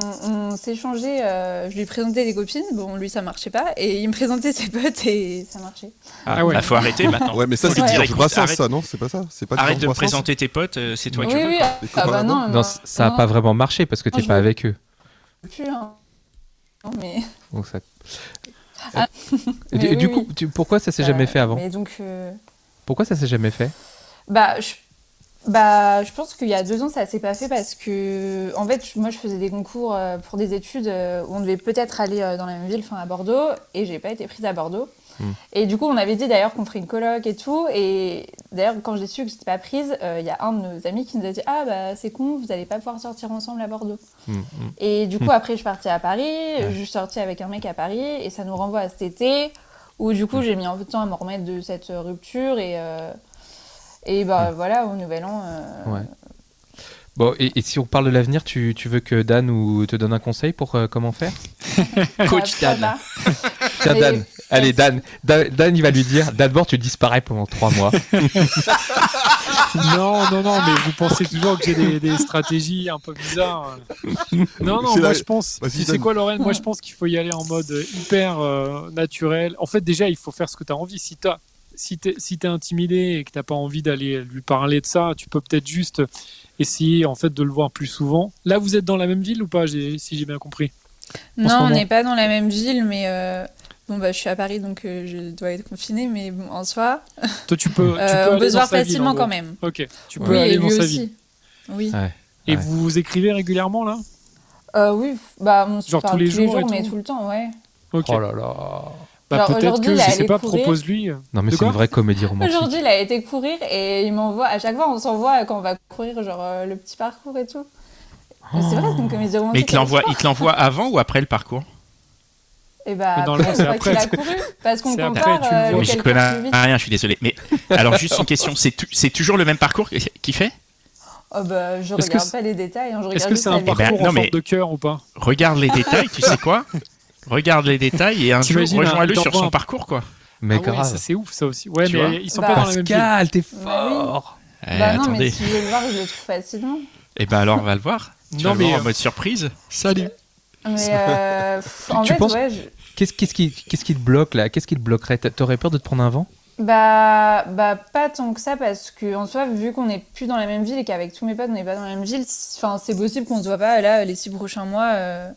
on, s'échangeait, euh, je lui présentais des copines, bon lui ça marchait pas, et il me présentait ses potes et ça marchait.
Ah,
Ah ouais.
bah, faut arrêter maintenant.
Ouais, mais ça, c'est
lui dire,
Georges
écoute,
Brassens,
arrête-
ça, non C'est pas ça C'est pas
Arrête de me présenter tes potes, euh, c'est toi qui
oui,
veux.
oui, ah
copains
bah non,
Non, ça a
non,
pas vraiment marché parce que t'es pas
veux-
avec eux.
plus, hein. Non, mais...
Donc ça-
Ah.
Et du,
Mais
du
oui,
coup,
oui.
tu- pourquoi ça s'est jamais
Euh,
fait avant
Mais donc, euh,
Pourquoi ça s'est jamais fait
bah, je... bah, je pense qu'il y a deux ans ça s'est pas fait parce que, en fait, moi je faisais des concours euh, pour des études euh, où on devait peut-être aller euh, dans la même ville, enfin à Bordeaux, et j'ai pas été prise à Bordeaux.
Hmm.
Et du coup, on avait dit d'ailleurs qu'on ferait une coloc et tout. Et d'ailleurs, quand j'ai su que j'étais pas prise, euh, il y a un de nos amis qui nous a dit Ah, bah c'est con, vous allez pas pouvoir sortir ensemble à Bordeaux.
Mm, mm.
Et du coup, après, je suis partie à Paris, je suis sortie avec un mec à Paris, et ça nous renvoie à cet été, où du coup, j'ai mis un peu de temps à me remettre de cette rupture, et, euh, et bah voilà, au nouvel an. euh,
Ouais. Bon, et, et si on parle de l'avenir, tu, tu veux que Dan ou te donne un conseil pour euh, comment faire?
Coach Dan.
Tiens, Dan. Allez, Dan. Dan. Dan, il va lui dire d'abord, tu disparais pendant trois mois.
Non, non, non, mais vous pensez toujours que j'ai des, des stratégies un peu bizarres. Non, non, moi
la-
je pense. Tu sais
donne.
quoi, Lorraine Moi je pense qu'il faut y aller en mode hyper euh, naturel. En fait, déjà, il faut faire ce que tu as envie. Si tu si t'es si t'es intimidé et que t'as pas envie d'aller lui parler de ça, tu peux peut-être juste essayer en fait de le voir plus souvent. Là, vous êtes dans la même ville ou pas Si j'ai bien compris? En
Non, on n'est pas dans la même ville, mais euh, bon, bah, je suis à Paris, donc euh, je dois être confinée, mais bon, en soi,
Toi, tu peux. tu
euh,
peux
on
aller
peut se voir
ville,
facilement quand même.
Ok. Tu peux
Oui,
aller
et
dans
lui
sa
aussi.
ville.
Oui.
Ouais.
Et
Ouais.
vous vous écrivez régulièrement là?
Euh, oui, bah, on se
Genre
parle
tous les jours et
mais
tout?
tout le temps, ouais.
Oh là là.
Bah, peut-être
aujourd'hui,
que
il
je sais pas,
courir.
propose-lui.
Non, mais c'est une vraie comédie romantique.
Aujourd'hui, il a été courir et il m'envoie, à chaque fois, on s'envoie quand on va courir, genre euh, le petit parcours et tout. Mais C'est vrai, c'est une comédie romantique.
Mais il te l'envoie, il te l'envoie avant ou après le parcours?
Et bah,
dans le-
après,
c'est
a
après.
couru, parce qu'on
après,
compare
tu le
euh.
Mais je connais
vite.
rien, je suis désolé. Mais alors juste une question, c'est tu- c'est toujours le même parcours qu'il fait?
Oh, bah, je regarde pas les détails, hein,
Est-ce que c'est un
vidéo.
Ben,
parcours en forme de cœur ou pas?
Regarde les détails, tu sais quoi? Regarde les détails et un jour rejoins-le sur son parcours quoi.
Mais
Ah ouais, c'est ouf ça aussi. Ouais,
Tu
mais ils sont
Bah,
pas dans la même ville.
Pascal, t'es
Bah oui.
fort.
Eh,
Bah non, mais
attendez.
si je veux le voir, je le trouve facilement.
Et ben alors on va le voir. Tu
Non,
vas le voir
mais,
en mode surprise. Salut.
Mais euh, en
Tu
fait,
penses-
ouais, je-
Qu'est-ce qu'est-ce qui, qu'est-ce qui te bloque là? Qu'est-ce qui te bloquerait? T'a- T'aurais peur de te prendre un vent?
Bah, bah, pas tant que ça, parce que en soi, vu qu'on n'est plus dans la même ville et qu'avec tous mes potes, on n'est pas dans la même ville, c'est possible qu'on se voit pas là les six prochains mois. euh.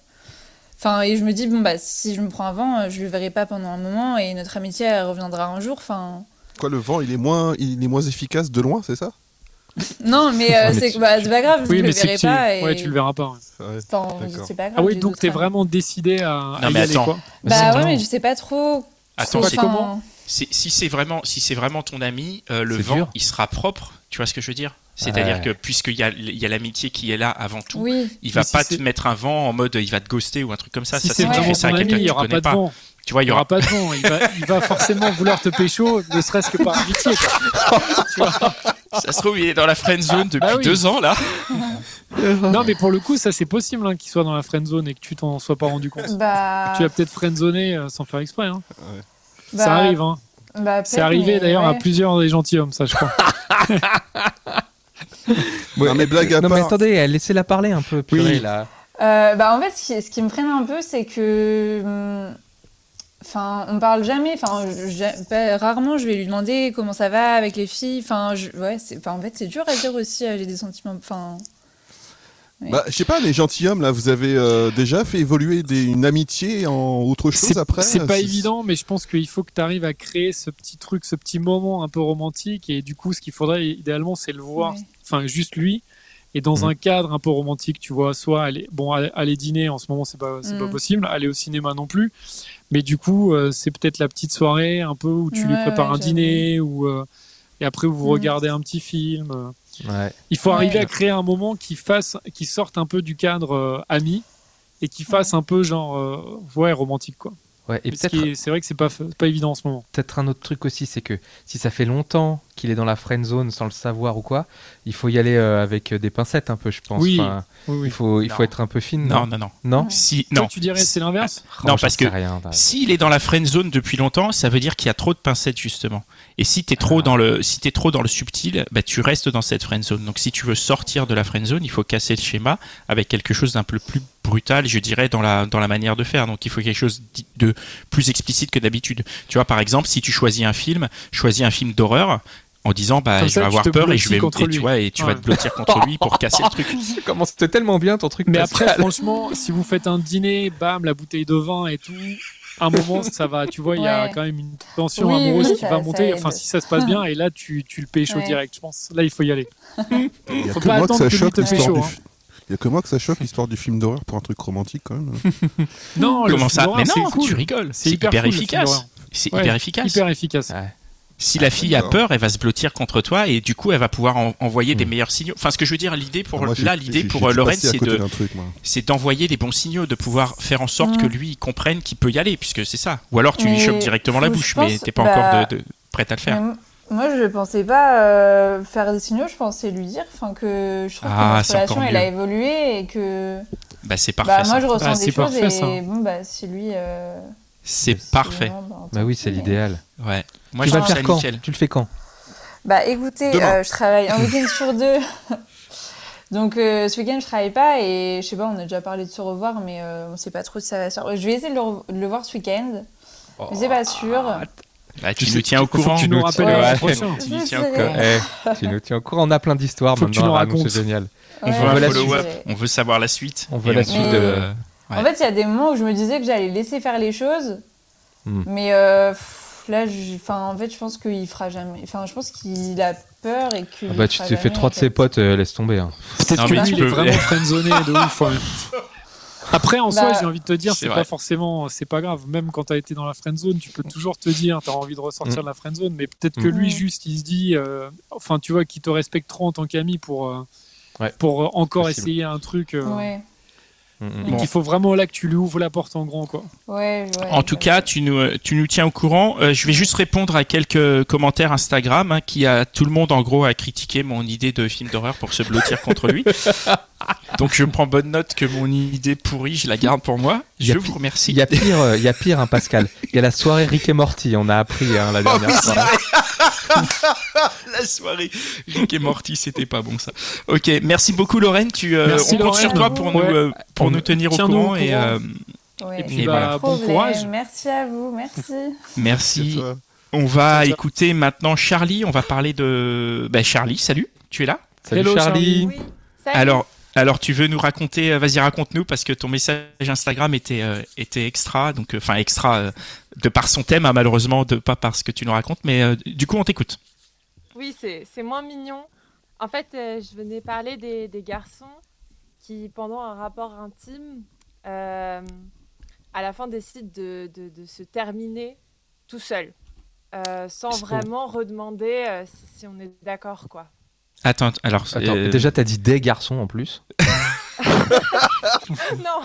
Enfin, et je me dis, bon, bah, si je me prends un vent, euh, je le verrai pas pendant un moment et notre amitié, elle reviendra un jour. Enfin,
Quoi, le vent, il est moins, il est moins efficace de loin, c'est ça?
Non, mais, euh,
Ah, mais
c'est
tu-
bah, c'est pas grave,
Oui,
je
mais
le verrai
tu...
pas. Et...
Ouais, tu le verras pas. ouais.
Ouais.
Enfin, pas grave.
Ah oui, donc t'es vraiment décidé à, à
Non,
y
mais
aller
attends.
quoi
Bah ouais, mais je sais pas trop.
Attends,
Enfin,
c'est-
comment
Si, c'est vraiment, si c'est vraiment ton ami, euh, le vent,
dur.
il sera propre. Tu vois ce que je veux dire? C'est-à-dire
Ouais.
que puisqu'il y a, il y a l'amitié qui est là avant tout,
Oui,
il va
Mais
pas te mettre un vent en mode il va te ghoster ou un truc comme ça.
Si
ça
c'est vraiment
ça quelqu'un
il
que tu
aura
connais
pas vent.
Tu vois, il y
aura
aura.
pas de vent. Il va, il va forcément vouloir te pécho, ne serait-ce que par amitié. quoi. Tu vois
Ça se trouve, il est dans la friend zone depuis
Ah oui.
deux ans là.
non, mais pour le coup, ça c'est possible hein, qu'il soit dans la friend zone et que tu t'en sois pas rendu compte.
bah.
Tu l'as peut-être friend zoné euh, sans faire exprès. Hein.
bah,
ça arrive. Hein.
bah,
C'est arrivé d'ailleurs à plusieurs des gentilshommes, ça je crois.
Ouais,
Non, mais blague à
Non, mais
part.
attendez, laissez-la parler un peu. purée,
Oui.
là.
Euh, bah en fait, ce qui, ce qui me freine un peu, c'est que, hum, enfin, on parle jamais. Enfin, rarement, je vais lui demander comment ça va avec les filles. Enfin, je- ouais, c'est, en fait, c'est dur à dire aussi. euh, J'ai des sentiments. Enfin,
Bah, je sais pas, les gentilshommes, là, vous avez euh, déjà fait évoluer des- une amitié en autre chose
C'est
après?
c'est pas évident, mais je pense qu'il faut que tu arrives à créer ce petit truc, ce petit moment un peu romantique. Et du coup, ce qu'il faudrait idéalement, c'est le voir,
Ouais.
Enfin juste lui, et dans
Mhm.
un cadre un peu romantique, tu vois. Soit aller, bon, aller, dîner en ce moment, c'est pas, c'est pas
Mhm.
possible. Aller au cinéma non plus. Mais du coup, euh, c'est peut-être la petite soirée un peu où tu lui prépares
ouais,
un dîner ou euh, et après vous
Mhm.
regardez un petit film.
Ouais.
Il faut
Ouais.
arriver à créer un moment qui fasse, qui sorte un peu du cadre euh, ami et qui fasse un peu genre euh, ouais romantique quoi.
Ouais, et peut-être
C'est vrai que c'est pas, pas évident en ce moment.
peut-être un autre truc aussi, c'est que si ça fait longtemps qu'il est dans la friend zone sans le savoir ou quoi, il faut y aller euh, avec des pincettes un peu, je pense.
Oui.
Enfin,
Oui, oui.
Il faut, il
Non.
faut être un peu fine.
Non, non, non.
Non
Si,
Toi,
non.
tu dirais c'est l'inverse
Non,
Oh,
parce que
rien, bah.
S'il est dans la friend zone depuis longtemps, ça veut dire qu'il y a trop de pincettes justement. Et si t'es trop dans le, si t'es trop dans le subtil, bah tu restes dans cette friend zone. Donc si tu veux sortir de la friend zone, il faut casser le schéma avec quelque chose d'un peu plus brutal, je dirais, dans la dans la manière de faire. Donc il faut quelque chose de plus explicite que d'habitude. Tu vois, par exemple, si tu choisis un film, choisis un film d'horreur. En disant bah
Comme
je
ça,
vais avoir peur et je vais
contre
et
lui.
tu vois et tu vas te blottir contre lui pour casser le truc.
Ça commence c'était tellement bien ton truc.
Mais
Pascal.
après, franchement, si vous faites un dîner, bam, la bouteille de vin et tout, un moment, ça va, tu vois, il y a quand même une tension
Oui,
amoureuse
oui,
qui
ça-
va
ça
monter. Enfin, si ça se passe bien, et là, tu, tu le pécho
Ouais.
direct, je pense. Là, il faut y aller.
Il
Faut
que
pas
moi que
attendre
ça
que lui
choque
te pécho, hein.
Il y a que moi que ça choque l'histoire du film d'horreur pour un truc romantique quand même.
Non, le
Comment
film
ça
d'horreur,
Mais non,
cool.
tu rigoles.
C'est hyper cool,
efficace. C'est
Ouais,
hyper efficace.
Hyper efficace.
Ouais.
Si la fille a peur, elle va se blottir contre toi et du coup, elle va pouvoir en- envoyer des
Mm.
meilleurs signaux. Enfin, ce que je veux dire, l'idée pour
Moi, j'ai-
là, l'idée pour euh, Lorraine, c'est de, c'est d'envoyer des bons signaux, de pouvoir faire en sorte que lui il comprenne qu'il peut y aller, puisque c'est ça. Ou alors tu lui chopes directement la bouche, mais t'es pas
bah,
encore de, de- prête à le faire.
Moi, je pensais pas euh, faire des signaux, je pensais lui dire enfin, que je trouve
Ah,
que notre
c'est
relation, elle a évolué et que
Bah c'est parfait.
bah, moi,
ça.
je ressens
Bah,
des
c'est
choses
parfait,
et
ça.
bon, bah, si lui. euh,
C'est parfait.
vraiment, bah,
Bah oui, c'est l'idéal.
Ouais. Moi,
tu
je
vas le faire quand
nickel.
Tu le fais quand?
Bah écoutez, euh, je travaille un week-end sur deux. Donc euh, ce week-end je travaille pas et je sais pas, on a déjà parlé de se revoir mais euh, on sait pas trop si ça va se faire. Je vais essayer de le, re- de le voir ce week-end. Mais c'est pas sûr.
Bah, tu
Tu
nous
sais-
tiens au courant.
que tu nous rappelles
Ouais.
le prochain.
Tu nous
Je
tiens au
sais.
courant.
Eh, Tu nous tiens au courant, on a plein d'histoires
Faut que tu
maintenant c'est génial.
On
Ouais,
veut
la
suite.
On veut savoir la suite.
On veut la
on
suite
euh,
En fait, il y a des moments où je me disais que j'allais laisser faire les choses.
Hmm.
Mais euh, pff, là, je- enfin, en fait, je pense qu'il fera jamais. Enfin, je pense qu'il a peur et que.
Ah bah tu t'es fait trois de ses potes, euh, laisse tomber. hein.
Peut-être que lui,
tu
il est vraiment friendzoné de ouf. ouais. Après, en soi,
Bah,
j'ai envie de te dire,
c'est
pas forcément, c'est pas grave. Même quand t'as été dans la friendzone, tu peux toujours te dire, t'as envie de ressortir
Mm.
de la friendzone, mais peut-être que
Mm.
lui, juste, il se dit, euh, enfin, tu vois, qu'il te respecte trop en tant qu'ami pour, euh,
Ouais.
pour euh, encore
Possible.
essayer un truc. euh,
Ouais,
Mm, mm.
Et
Bon.
qu'il faut vraiment là que tu lui ouvres la porte en grand, quoi.
ouais, ouais.
En tout cas, tu nous, tu nous tiens au courant. Euh, je vais juste répondre à quelques commentaires Instagram hein, qui a tout le monde en gros a critiqué mon idée de film d'horreur pour se blottir contre lui. Donc je prends bonne note que mon idée pourrie, je la garde pour moi. Je vous remercie.
Il y a pire, euh, il y a pire, hein, Pascal. Il y a la soirée Rick et Morty, on a appris hein, la
Oh,
dernière
la soirée Rick et Morty, c'était pas bon ça. Ok, merci beaucoup Lorraine. Tu, euh,
Merci,
on compte sur toi pour
Ouais.
nous, euh, pour
On-
nous tenir au courant et euh,
Ouais.
Et puis,
Et
bah, bon courage.
Merci à vous, merci.
merci. On va écouter maintenant Charlie. On va parler de. Bah, Charlie, salut. Tu es là?
Salut
Hello,
Charlie.
Oui. Salut.
Alors, alors tu veux nous raconter euh, Vas-y, raconte-nous parce que ton message Instagram était euh, était extra, donc euh, enfin extra euh, de par son thème, hein, malheureusement, de pas par ce que tu nous racontes, mais du coup, on t'écoute.
Oui, c'est c'est moins mignon. En fait, je venais parler des, des garçons qui, pendant un rapport intime, à la fin décident de, de- de se terminer tout seul, sans vraiment redemander si, si on est d'accord, quoi.
Attends, alors
Attends,
euh,
déjà t'as dit des garçons en plus.
non,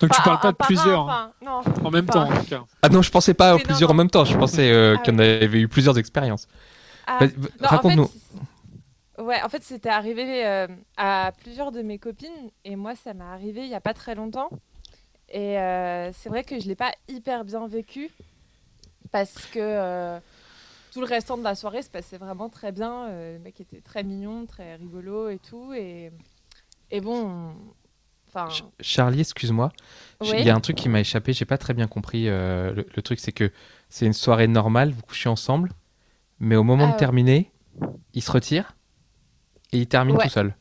Donc tu parles
un-
pas de
un,
plusieurs, hein,
enfin, non.
en même temps, en tout cas.
Ah non, je pensais pas aux
non,
plusieurs
non.
en même temps. Je pensais euh,
Ah
en avait eu plusieurs expériences.
Ah, en
Raconte-nous.
fait, ouais, en fait, c'était arrivé euh, à plusieurs de mes copines et moi, ça m'est arrivé il y a pas très longtemps. Et euh, c'est vrai que je l'ai pas hyper bien vécu parce que euh, tout le restant de la soirée se passait vraiment très bien. Euh, le mec était très mignon, très rigolo et tout. Et, et bon, enfin,
Ch- Charlie, excuse-moi.
Oui.
Il y a un truc qui m'a échappé. J'ai pas très bien compris. euh, le, le truc, c'est que c'est une soirée normale. Vous couchez ensemble, mais au moment
Ah
de
ouais.
terminer, il se retire et il termine
Ouais.
tout seul.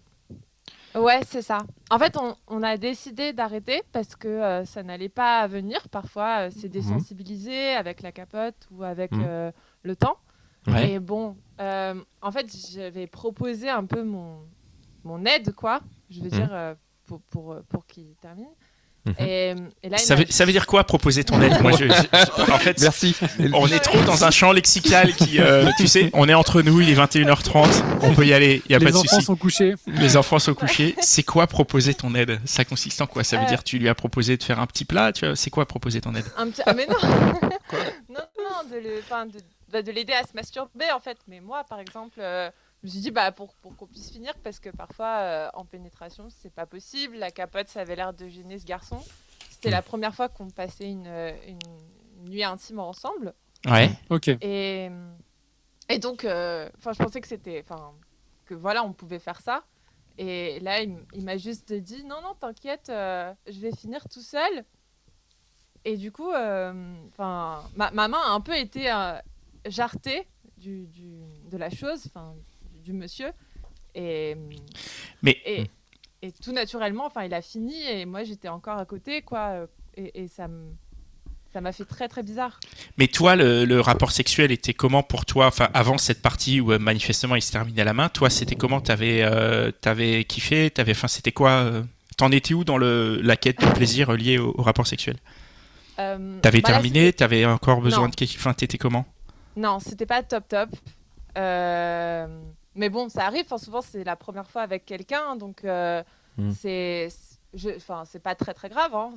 Ouais, c'est ça. En fait, on, on a décidé d'arrêter parce que euh, ça n'allait pas venir. Parfois, euh, c'est désensibilisé avec la capote ou avec
Mhm.
Euh, le temps.
Ouais.
Et bon, euh, en fait, j'avais proposé un peu mon, mon aide, quoi. Je veux
Mhm.
dire, euh, pour, pour, pour qu'il termine. Mhm. Et, là,
ça, veut, ça, veut, dire quoi proposer ton aide? Moi, je, en fait,
merci.
On est trop dans un champ lexical qui, euh, tu sais, on est entre nous, il est 21h30, on peut y aller, il y a
Les
pas de
enfants sont couchés.
Les enfants sont couchés. C'est quoi proposer ton aide? Ça consiste en quoi? Ça veut euh... dire tu lui as proposé de faire un petit plat tu vois? C'est quoi proposer ton aide?
Un petit... Ah mais non Non, non, de le... de, de l'aider à se masturber en fait. Mais moi, par exemple. Euh je me suis dit bah pour, pour qu'on puisse finir parce que parfois euh, en pénétration c'est pas possible. La capote ça avait l'air de gêner ce garçon. C'était la première fois qu'on passait une, une, nuit intime ensemble.
Ouais.
Ok.
Et, et donc euh, enfin je pensais que c'était enfin que voilà on pouvait faire ça. Et là il, m'a juste dit non non t'inquiète euh, je vais finir tout seul. Et du coup enfin ma, ma, main a un peu été jartée du, du, de la chose enfin du monsieur. Et,
mais,
et, et, tout naturellement, enfin, il a fini et moi j'étais encore à côté, quoi. Et, et ça me. Ça m'a fait très très bizarre.
Mais toi, le, le, rapport sexuel était comment pour toi? Enfin, avant cette partie où euh, manifestement il se terminait à la main, toi, c'était comment? T'avais euh, avais kiffé? T'avais, enfin, c'était quoi euh... T'en étais où dans le, la quête de plaisir liée au, au rapport sexuel?
Euh,
T'avais
bah
terminé? T'avais encore besoin
non.
de quelque Enfin, t'étais comment?
Non, c'était pas top top. Euh, mais bon, ça arrive. Enfin, souvent, c'est la première fois avec quelqu'un, donc euh,
Mm.
c'est, enfin, c'est pas très très grave. Hein.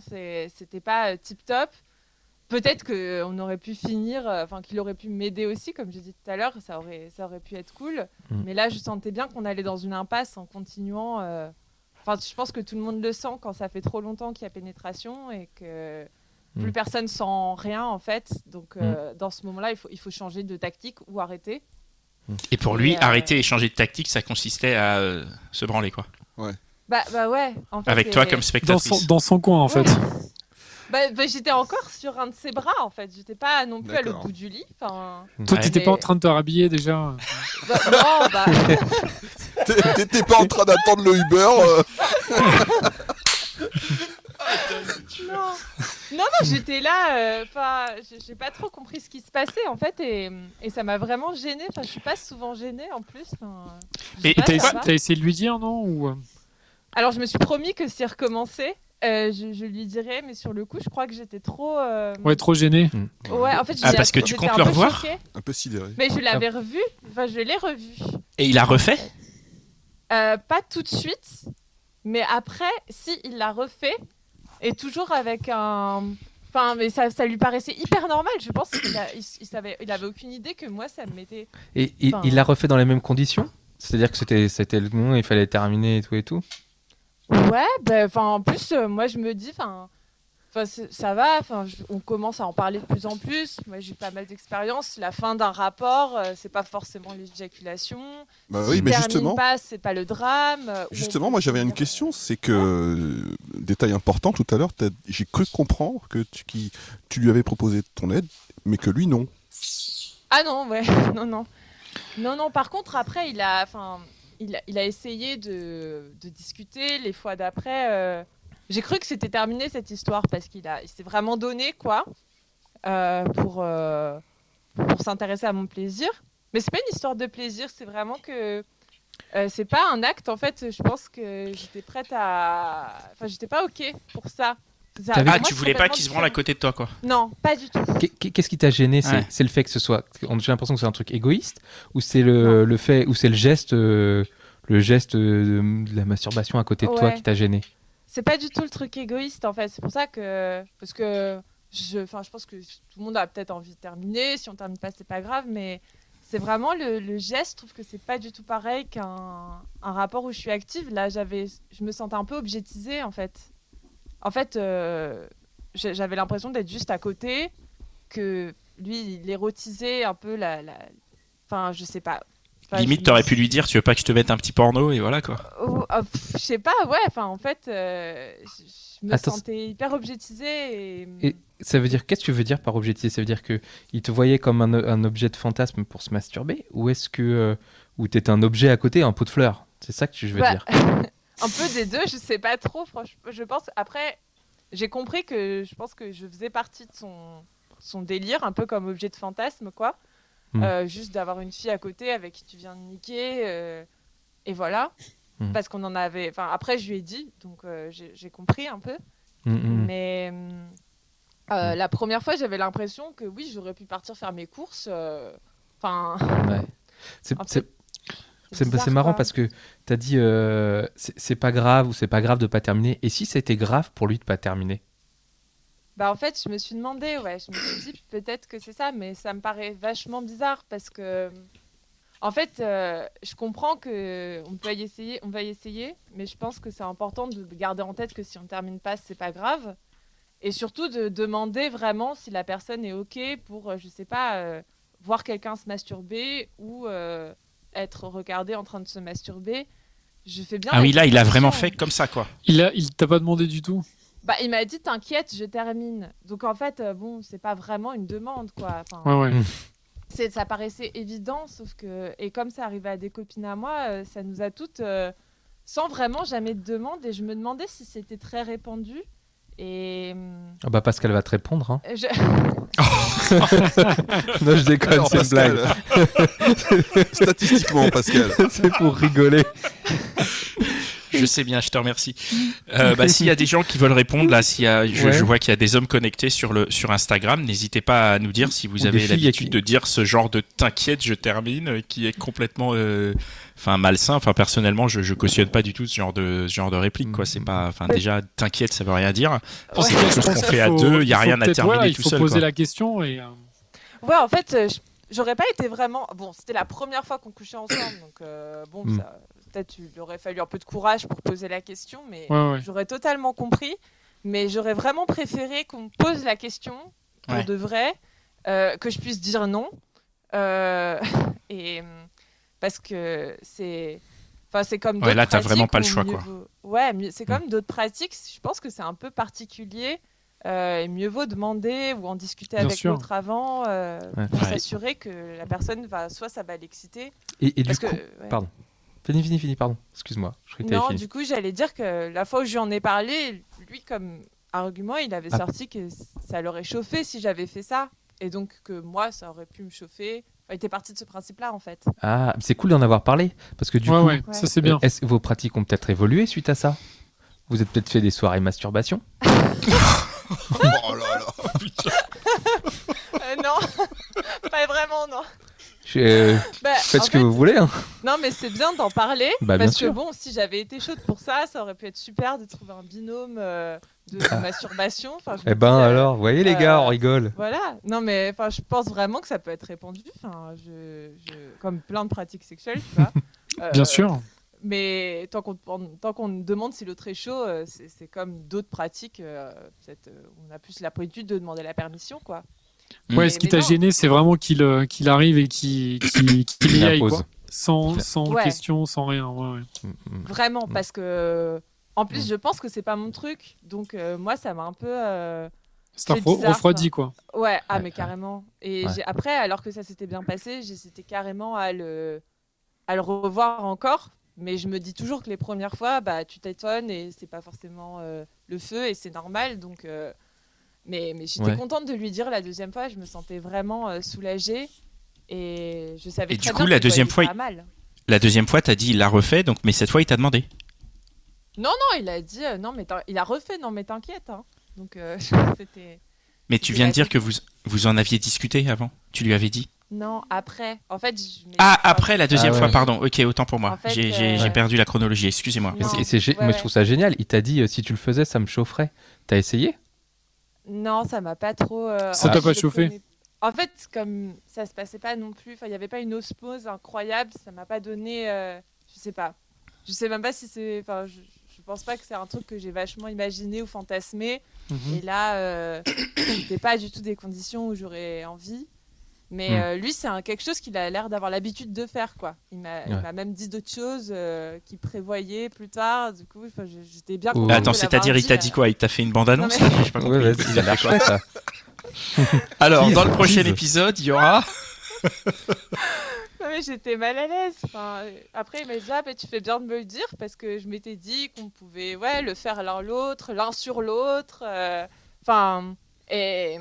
C'était pas tip top. Peut-être qu'on aurait pu finir, euh, enfin qu'il aurait pu m'aider aussi, comme j'ai dit tout à l'heure, ça aurait, ça aurait pu être cool.
Mm.
Mais là, je sentais bien qu'on allait dans une impasse en continuant. euh, Enfin, je pense que tout le monde le sent quand ça fait trop longtemps qu'il y a pénétration et que plus
Mm.
personne sent rien en fait. Donc euh, dans ce moment-là, il faut, il faut changer de tactique ou arrêter.
Et pour lui,
Et, euh,
arrêter et changer de tactique, ça consistait à euh, se branler, quoi.
Bah, bah ouais. En fait,
Avec
et-
toi comme
Dans
spectatrice.
son, dans son coin, en fait.
Bah, bah, j'étais encore sur un de ses bras en fait. J'étais pas non plus à l'autre bout du lit. Enfin,
Toi,
Ouais.
t'étais pas en train de te rhabiller déjà
bah, non, bah,
T'é- T'étais pas en train d'attendre le Uber euh,
non. Non, non, j'étais là. euh, Enfin, j'ai- j'ai pas trop compris ce qui se passait en fait, et, et ça m'a vraiment gênée. Enfin, je suis pas souvent gênée en plus. Pas,
T'as essa- essayé de lui dire, non ou...
Alors, je me suis promis que s'il recommençait, euh, je, je lui dirais, mais sur le coup, je crois que j'étais trop. euh,
Ouais, trop gêné.
Ouais, en fait,
Ah,
j'étais-
parce que tu comptes
un
le
peu
revoir?
choquée,
un peu sidéré.
Mais je l'avais revu. Enfin, je l'ai revu.
Et il a refait?
Euh, pas tout de suite, mais après, si il l'a refait, et toujours avec un. Enfin, mais ça, ça lui paraissait hyper normal. Je pense qu'il a- il, il savait, il avait aucune idée que moi, ça me mettait.
Et
Enfin-
il l'a refait dans les mêmes conditions? C'est-à-dire que c'était c'était le moment, il fallait terminer et tout et tout?
Ouais, ben, enfin, en plus, euh, moi, je me dis, enfin. Ça va, je- on commence à en parler de plus en plus. Moi, j'ai pas mal d'expérience. La fin d'un rapport, euh, c'est pas forcément l'éjaculation.
Bah oui, mais justement,
pas, c'est pas le drame. euh, on
justement, moi j'avais une question, c'est que euh, détail important tout à l'heure, j'ai cru comprendre que tu, qui, tu lui avais proposé ton aide, mais que lui non.
Ah non, ouais, non, non. Non, non, par contre, après, il a, il a, il a essayé de, de discuter les fois d'après. euh, J'ai cru que c'était terminé cette histoire parce qu'il a, il s'est vraiment donné, quoi, euh, pour, euh, pour s'intéresser à mon plaisir. Mais c'est pas une histoire de plaisir, c'est vraiment que. euh, c'est pas un acte, en fait, je pense que j'étais prête à. Enfin, j'étais pas OK pour ça. Ça-
Ah,
moi,
tu voulais pas qu'il se branle à côté de toi, quoi.
Non, pas du tout.
Qu'est- Qu'est-ce qui t'a gêné C'est
Ouais.
c'est le fait que ce soit. J'ai l'impression que c'est un truc égoïste ou c'est le, le fait ou c'est le geste euh, le geste de la masturbation à côté de toi qui t'a gêné?
C'est pas du tout le truc égoïste en fait. C'est pour ça que parce que je, enfin, je pense que tout le monde a peut-être envie de terminer. Si on termine pas, c'est pas grave, mais c'est vraiment le, geste. Je trouve que c'est pas du tout pareil qu'un un rapport où je suis active. Là, j'avais, je me sentais un peu objetisée en fait. En fait, euh, j'avais l'impression d'être juste à côté, que lui, il érotisait un peu la, la... enfin, je sais pas. Enfin,
Limite, t'aurais pu lui dire, tu veux pas que je te mette un petit porno, et voilà, quoi.
Oh, je sais pas, ouais, enfin en fait, euh, je, me
Attends,
sentais hyper objetisée et...
Et ça veut dire qu'est-ce que tu veux dire par objectif Ça veut dire que il te voyait comme un, un objet de fantasme pour se masturber ou est-ce que euh, ou t'étais un objet à côté, un pot de fleurs? C'est ça que je veux
Bah,
dire.
un peu des deux, je sais pas trop, franchement. Je pense, après, j'ai compris que je pense que je faisais partie de son, son délire, un peu comme objet de fantasme, quoi.
Mm.
Euh, juste d'avoir une fille à côté avec qui tu viens de niquer, euh, et voilà.
Mm.
Parce qu'on en avait. Enfin, après, je lui ai dit, donc euh, j'ai compris un peu.
Mm.
Mais la première fois, j'avais l'impression que oui, j'aurais pu partir faire mes courses. Enfin,
Ouais. C'est marrant
quoi.
parce que tu as dit c'est c'est pas grave ou c'est pas grave de pas terminer. Et si c'était grave pour lui de pas terminer?
Bah en fait, je me suis demandé, ouais, je me suis dit peut-être que c'est ça, mais ça me paraît vachement bizarre parce que, en fait, euh, je comprends que on peut y essayer, on va y essayer, mais je pense que c'est important de garder en tête que si on termine pas, c'est pas grave, et surtout de demander vraiment si la personne est ok pour, euh, je sais pas, euh, voir quelqu'un se masturber ou euh, être regardé en train de se masturber. Je fais bien.
Ah oui, là, il a vraiment fait comme ça, quoi.
Il a, il t'a pas demandé du tout?
Bah, il m'a dit t'inquiète, je termine. Donc en fait, euh, bon, c'est pas vraiment une demande quoi. Enfin,
Ouais, ouais.
c'est, ça paraissait évident, sauf que et comme ça arrivait à des copines à moi, euh, ça nous a toutes euh, sans vraiment jamais de demande. Et je me demandais si c'était très répandu. Et hum,
Ah bah Pascal va te répondre. Hein.
je...
non, je déconne,
Alors,
c'est une blague.
Pascal. Statistiquement, Pascal.
c'est pour rigoler.
Je sais bien, je te remercie. Euh, bah, s'il y a des gens qui veulent répondre, là, s'il y a, je,
Ouais.
je vois qu'il y a des hommes connectés sur le sur Instagram, n'hésitez pas à nous dire si vous
Ou
avez l'habitude
qui-
de dire ce genre de t'inquiète, je termine, euh, qui est complètement, euh, enfin malsain. Enfin personnellement, je, je cautionne pas du tout ce genre de ce genre de réplique, quoi. C'est pas, enfin déjà t'inquiète, ça veut rien dire.
Ouais.
C'est quelque chose qu'on fait à deux, il y a rien à terminer tout
Il faut
seul.
poser
quoi.
la question et. euh,
ouais, en fait, je- j'aurais pas été vraiment. Bon, c'était la première fois qu'on couchait ensemble, donc euh, bon,
Mm.
ça- peut-être il aurait fallu un peu de courage pour poser la question, mais
Ouais, ouais.
J'aurais totalement compris, mais j'aurais vraiment préféré qu'on me pose la question pour
Ouais.
de vrai, euh, que je puisse dire non. Euh, et hum, parce que c'est. Enfin, c'est comme
Ouais, là, t'as vraiment pas le choix, quoi.
vaut- Ouais, mais c'est comme d'autres pratiques. Je pense que c'est un peu particulier. euh, et mieux vaut demander ou en discuter
Bien
avec l'autre avant euh,
Ouais.
pour
Ouais.
s'assurer que la personne va soit ça va l'exciter.
Et, et du
Parce
coup,
que ouais.
pardon. Fini, fini, fini, pardon. Excuse-moi.
Non,
fini.
du coup, j'allais dire que la fois où je lui en ai parlé, lui, comme argument, il avait
Ah.
sorti que ça l'aurait chauffé si j'avais fait ça. Et donc que moi, ça aurait pu me chauffer. Enfin, il était parti de ce principe-là, en fait.
Ah, c'est cool d'en avoir parlé. Parce que du
ouais,
coup,
ouais, ça c'est bien.
est-ce que vos pratiques ont peut-être évolué suite à ça? Vous êtes peut-être fait des soirées masturbation?
Oh là là.
Euh, non, pas vraiment, non.
Je- euh,
Bah,
Faites ce que vous voulez. Hein.
Non, mais c'est bien d'en parler.
Bah,
parce
sûr.
que bon, si j'avais été chaude pour ça, ça aurait pu être super de trouver un binôme euh, de, de masturbation. Enfin,
Eh ben
dis, euh,
alors, vous voyez les gars, on
euh,
rigole.
Voilà, non mais enfin, je pense vraiment que ça peut être répandu, enfin, je, je- comme plein de pratiques sexuelles, tu vois. Euh,
Bien sûr.
Mais tant qu'on demande si l'autre est chaud, euh, c'est comme d'autres pratiques. euh, euh, on a plus la politude de demander la permission, quoi.
Mm.
Ouais,
Mais-
ce qui t'a gêné, c'est vraiment qu'il euh, qu'il arrive et qu'il y
Il
aille, quoi. Sans, sans
Ouais.
question, sans rien. Ouais, ouais.
Mm, mm.
Vraiment,
Mm.
parce que en plus,
Mm.
je pense que c'est pas mon truc, donc euh, moi, ça m'a un peu. euh,
C'est refroidi, quoi.
Ouais, ah mais carrément. Et après, alors que ça s'était bien passé, j'hésitais carrément à le, à le revoir encore. Mais je me dis toujours que les premières fois, bah, tu t'étonnes et c'est pas forcément euh, le feu et c'est normal. Donc, euh, mais mais j'étais
Ouais.
contente de lui dire la deuxième fois. Je me sentais vraiment euh, soulagée et je savais
Et
très
du
bien
coup, la
voyait
deuxième fois,
pas
il-
mal.
La deuxième fois, t'as dit il l'a refait, donc mais cette fois, il t'a demandé.
Non, non, il a dit euh, non, mais il a refait. Non, mais t'inquiète. hein. Donc euh, c'était.
Mais tu viens de dire que vous vous en aviez discuté avant. Tu lui avais dit?
Non, après. En fait, je- mais-
Ah, après la deuxième
Ah ouais.
fois, pardon. Ok, autant pour moi.
En fait,
J'ai
euh, ouais.
perdu la chronologie. Excusez-moi.
Ouais,
Moi, je trouve ça génial. Il t'a dit euh, si tu le faisais, ça me chaufferait. T'as essayé?
Non, ça m'a pas trop. euh,
Ça t'a pas chauffé
connais- En fait, comme ça se passait pas non plus, enfin, il y avait pas une osmose incroyable, ça m'a pas donné. euh, je sais pas. Je sais même pas si c'est. Enfin, je, je pense pas que c'est un truc que j'ai vachement imaginé ou fantasmé.
Mhm.
Et là, euh, c'était pas du tout des conditions où j'aurais envie. Mais
Mm.
euh, lui, c'est quelque chose qu'il a l'air d'avoir l'habitude de faire, quoi. Il m'a
Ouais.
même dit d'autres choses euh, qu'il prévoyait plus tard. Du coup, je- j'étais bien
Oh.
contente.
Bah, Attends, c'est-à-dire, il t'a
euh,
dit quoi? Il t'a fait une bande-annonce
Non, mais-
J'ai pas
Ouais,
compris.
il a ça?
Alors, dans le prochain épisode, il y aura.
Non mais j'étais mal à l'aise. Enfin, après il m'a dit ah, mais tu fais bien de me le dire parce que je m'étais dit qu'on pouvait ouais le faire l'un l'autre, l'un sur l'autre. euh, Enfin et,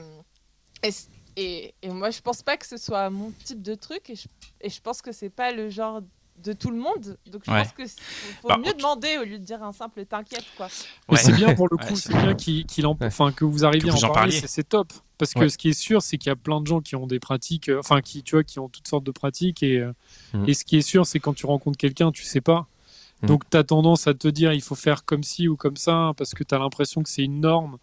et et et moi je pense pas que ce soit mon type de truc et je, et je pense que c'est pas le genre de tout le monde. Donc je
Ouais.
pense que c'est- faut
Bah,
mieux demander au lieu de dire un simple t'inquiète quoi.
Mais
Ouais.
c'est bien pour le coup,
c'est
c'est bien qu'il, qu'il en- enfin, que vous arriviez
Que
à
vous
en
en
parler, c'est, c'est top. Parce que ce qui est sûr, c'est qu'il y a plein de gens qui ont des pratiques, euh, enfin, qui, tu vois, qui ont toutes sortes de pratiques. Et, euh,
Mhm.
et ce qui est sûr, c'est quand tu rencontres quelqu'un, tu sais pas.
Mhm.
Donc, tu as tendance à te dire, il faut faire comme ci ou comme ça, parce que tu as l'impression que c'est une norme.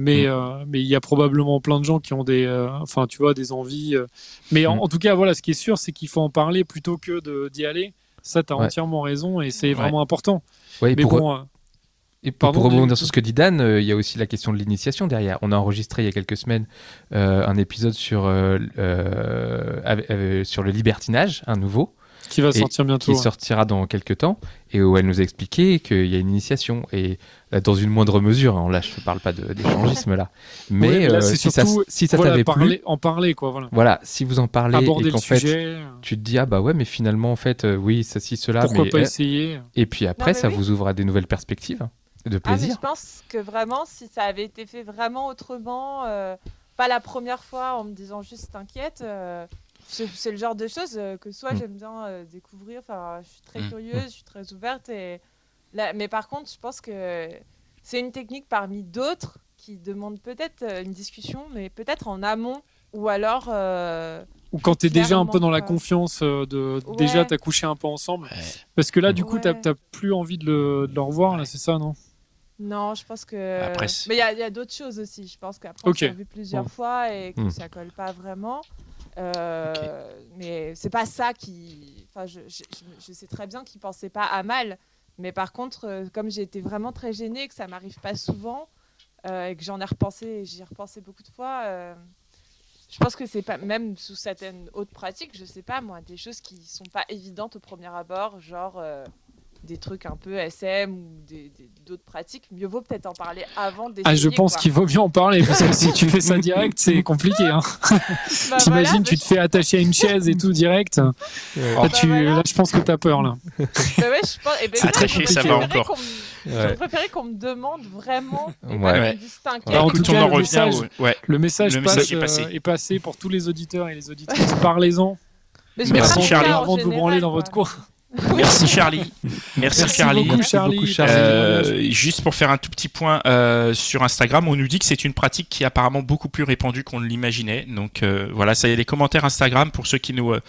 Mais
Mhm.
euh, mais il y a probablement plein de gens qui ont des, euh, enfin, tu vois, des envies. euh. Mais en,
Mhm.
en tout cas, voilà, ce qui est sûr, c'est qu'il faut en parler plutôt que d'y aller. Ça, tu as
Ouais.
entièrement raison et c'est
Ouais.
vraiment important.
Ouais,
Mais
pour,
bon,
Et pour,
Pardon,
pour rebondir sur ce que dit Dan, euh, il y a aussi la question de l'initiation derrière. On a enregistré il y a quelques semaines euh, un épisode sur, euh, avec- sur le libertinage, un nouveau,
qui va sortir bientôt.
qui
ouais.
sortira dans quelques temps, et où elle nous a expliqué qu'il y a une initiation, et dans une moindre mesure, hein, là je ne parle pas d'échangisme là, mais
Ouais, là,
euh, si ça,
surtout,
si ça
voilà,
t'avait plu,
en parler, quoi, voilà.
voilà, si vous en parlez
Aborder
et qu'en fait
sujet.
tu te dis ah bah ouais mais finalement en fait euh, oui ceci cela
Pourquoi
mais
pas
euh,
essayer?
et puis après ça
oui.
vous ouvre à des nouvelles perspectives hein, de
Ah, mais
plaisir.
je pense que vraiment, si ça avait été fait vraiment autrement, euh, pas la première fois en me disant juste t'inquiète, euh, c'est le genre de choses que soit
Mm.
j'aime bien découvrir, enfin, je suis très
Mm.
curieuse, je suis très ouverte. Et... là- mais par contre, je pense que c'est une technique parmi d'autres qui demande peut-être euh, une discussion, mais peut-être en amont, ou alors. euh,
Ou quand tu es déjà un peu dans la confiance euh, de
Ouais.
déjà t'as couché un peu ensemble.
Ouais.
Parce que là, du coup,
Ouais.
t'as plus envie de le, de le revoir, là, c'est ça, non?
Non, je pense que.
Après, c'est-
mais il y a, d'autres choses aussi. Je pense qu'après,
Ok.
on vu plusieurs
Bon.
fois et que
Hmm.
ça colle pas vraiment. Euh, Mais c'est pas ça qui. Enfin, je, je, je- je sais très bien qu'il pensait pas à mal. Mais par contre, euh, comme j'ai été vraiment très gênée, que ça m'arrive pas souvent euh, et que j'en ai repensé, et j'y ai repensé beaucoup de fois. euh, je pense que c'est pas même sous certaines autres pratiques, je sais pas moi, des choses qui sont pas évidentes au premier abord, genre des trucs un peu SM ou d'autres pratiques. Mieux vaut peut-être en parler avant d'essayer.
Ah, je pense qu'il vaut mieux en parler, parce que si tu fais ça direct, c'est compliqué. Hein.
Bah
T'imagines,
voilà,
tu te fais attacher à une chaise et tout direct. Là,
Bah
tu,
voilà.
là je pense que t'as peur, là.
Bah ouais, je pense. eh ben,
C'est
moi,
très
j'aurais
chier, ça va encore.
qu'on me-
Ouais.
J'aurais préféré qu'on me demande vraiment.
Ouais.
qu'on
Ouais.
Bah, en tout
on
cas,
en
le
revient
message-
au- ouais.
Le message,
Le
passe,
message est
euh,
passé.
est passé pour tous les auditeurs et les auditrices. Parlez-en
je
Merci, Charlie.
avant de vous branler dans votre coin.
Merci Charlie. Merci,
Merci
Charlie.
beaucoup,
Merci
Charlie.
beaucoup,
Euh, juste pour faire un tout petit point euh, sur Instagram, on nous dit que c'est une pratique qui est apparemment beaucoup plus répandue qu'on ne l'imaginait. Donc euh, voilà, ça y est, les commentaires Instagram pour ceux qui nous euh,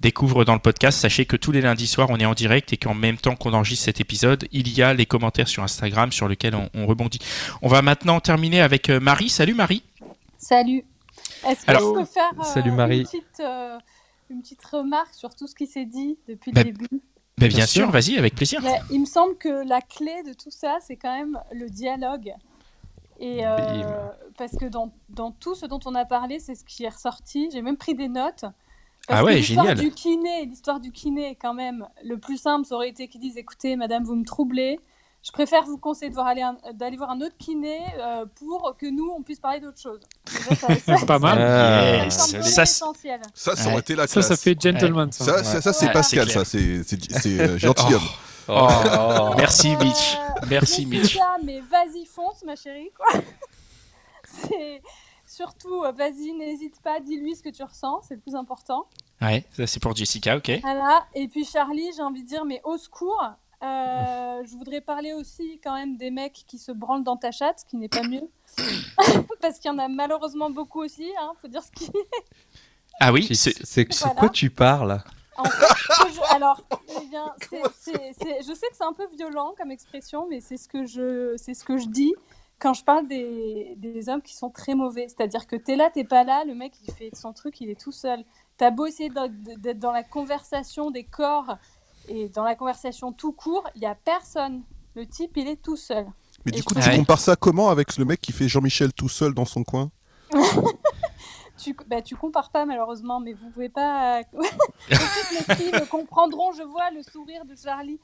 découvrent dans le podcast. Sachez que tous les lundis soirs, on est en direct et qu'en même temps qu'on enregistre cet épisode, il y a les commentaires sur Instagram sur lesquels on, on rebondit. On va maintenant terminer avec euh, Marie. Salut Marie.
Salut. Est-ce que
Alors-
je peux faire euh,
Salut, Marie.
Une, petite, euh, une petite remarque sur tout ce qui s'est dit depuis
Bah,
le début
Ben, bien, sûr,
sûr.
vas-y, avec plaisir.
Mais Il me semble que la clé de tout ça, c'est quand même le dialogue. Et euh, parce que dans, dans tout ce dont on a parlé, c'est ce qui est ressorti. J'ai même pris des notes. Parce
Ah
que
ouais,
l'histoire
génial.
Du kiné, l'histoire du kiné, quand même, le plus simple, ça aurait été qu'ils disent écoutez, madame, vous me troublez. Je préfère vous conseiller de voir aller un- d'aller voir un autre kiné euh, pour que nous, on puisse parler d'autre chose. Déjà, ça- ça-
Pas mal.
Ah.
ça
Ça,
essentiel.
Ça, ça
Ouais.
aurait été la
Ça,
classe.
ça fait gentleman, ça.
Ça, ça, ça, c'est
Ouais,
Pascal,
c'est
ça, c'est c'est- c'est, euh, gentilhomme.
Oh, merci
Euh,
Mitch. Merci
mais
Mitch.
c'est ça, mais vas-y, fonce, ma chérie, quoi. C'est surtout, euh, vas-y, n'hésite pas, dis-lui ce que tu ressens, c'est le plus important.
Ouais, ça c'est pour Jessica, ok.
Voilà. Et puis Charlie, j'ai envie de dire, mais au secours. Euh, je voudrais parler aussi quand même des mecs qui se branlent dans ta chatte, ce qui n'est pas mieux. Parce qu'il y en a malheureusement beaucoup aussi, hein, faut dire ce qui est.
Ah oui,
C'est
Voilà.
quoi tu parles
En fait, je- alors, eh bien, c'est- c'est- c'est- je sais que c'est un peu violent comme expression, mais c'est ce que je, c'est ce que je dis quand je parle des, des hommes qui sont très mauvais. C'est-à-dire que t'es là, t'es pas là, le mec il fait son truc, il est tout seul. T'as beau essayer d'être dans la conversation des corps et dans la conversation tout court, il y a personne. Le type, il est tout seul.
Mais du coup, tu compares ça comment avec le mec qui fait Jean-Michel tout seul dans son coin?
Tu, bah, tu compares pas malheureusement, mais vous pouvez pas. Que les filles me comprendront. Je vois le sourire de Charlie.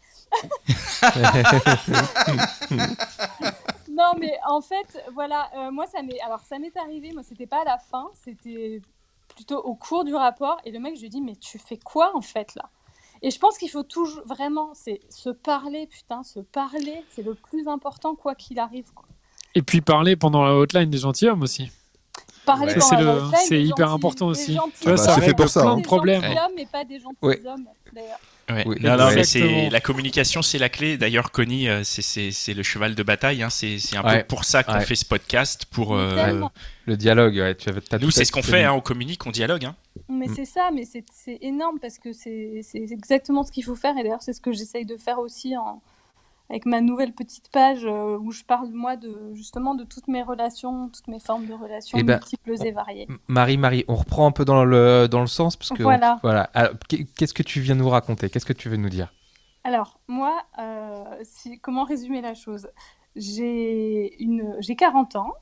non, mais en fait, voilà, euh, moi ça m'est. Alors ça m'est arrivé. Moi, c'était pas à la fin, c'était plutôt au cours du rapport. Et le mec, je lui dis, mais tu fais quoi en fait là? Et je pense qu'il faut toujours vraiment, c'est se parler, putain, se parler, c'est le plus important quoi qu'il arrive. quoi.
Et puis parler pendant la hotline des gentilshommes aussi.
Parler
Ouais.
C'est
la hotline
c'est hyper
gentils-
important aussi.
gentils
Tu vois,
Bah,
ça
c'est fait pour ça,
plein
hein.
de problèmes.
Des gentilshommes et pas des gentils
Ouais.
hommes, d'ailleurs.
Ouais.
Oui,
non, non, mais la communication, c'est la clé. D'ailleurs, Connie, euh, c'est- le cheval de bataille. Hein. C'est un
Ouais.
peu pour ça qu'on
Ouais.
fait ce podcast. Pour euh.
Le dialogue, ouais, tu as, tout
nous, c'est ce qu'on
fait.
Hein. On communique, on dialogue. Hein.
Mais
Mm.
c'est ça, mais c'est énorme parce que c'est exactement ce qu'il faut faire. Et d'ailleurs, c'est ce que j'essaye de faire aussi en, avec ma nouvelle petite page euh, où je parle, moi, de, justement de toutes mes relations, toutes mes formes de relations
Eh ben,
multiples et variées.
Marie, Marie, on reprend un peu dans le, dans le sens parce que
Voilà.
voilà. Alors, qu'est- Qu'est-ce que tu viens nous raconter? Qu'est-ce que tu veux nous dire?
Alors, moi, euh, si, comment résumer la chose? J'ai une, j'ai 40 ans.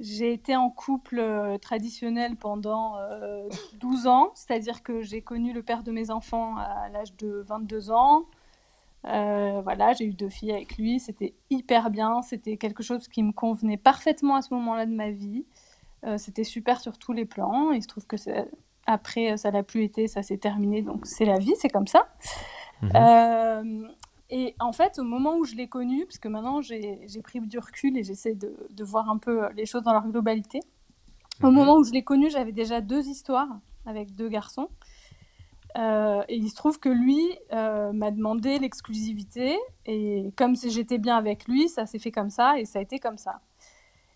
J'ai été en couple euh, traditionnel pendant euh, 12 ans, c'est-à-dire que j'ai connu le père de mes enfants à l'âge de 22 ans. Euh, voilà, j'ai eu deux filles avec lui, c'était hyper bien, c'était quelque chose qui me convenait parfaitement à ce moment-là de ma vie. Euh, c'était super sur tous les plans. Il se trouve que c'est- après, ça l'a plus été, ça s'est terminé, donc c'est la vie, c'est comme ça. Euh, et en fait, au moment où je l'ai connu, parce que maintenant j'ai pris du recul et j'essaie de, de voir un peu les choses dans leur globalité, au moment où je l'ai connu, j'avais déjà deux histoires avec deux garçons. Euh, et il se trouve que lui euh, m'a demandé l'exclusivité. Et comme j'étais bien avec lui, ça s'est fait comme ça et ça a été comme ça.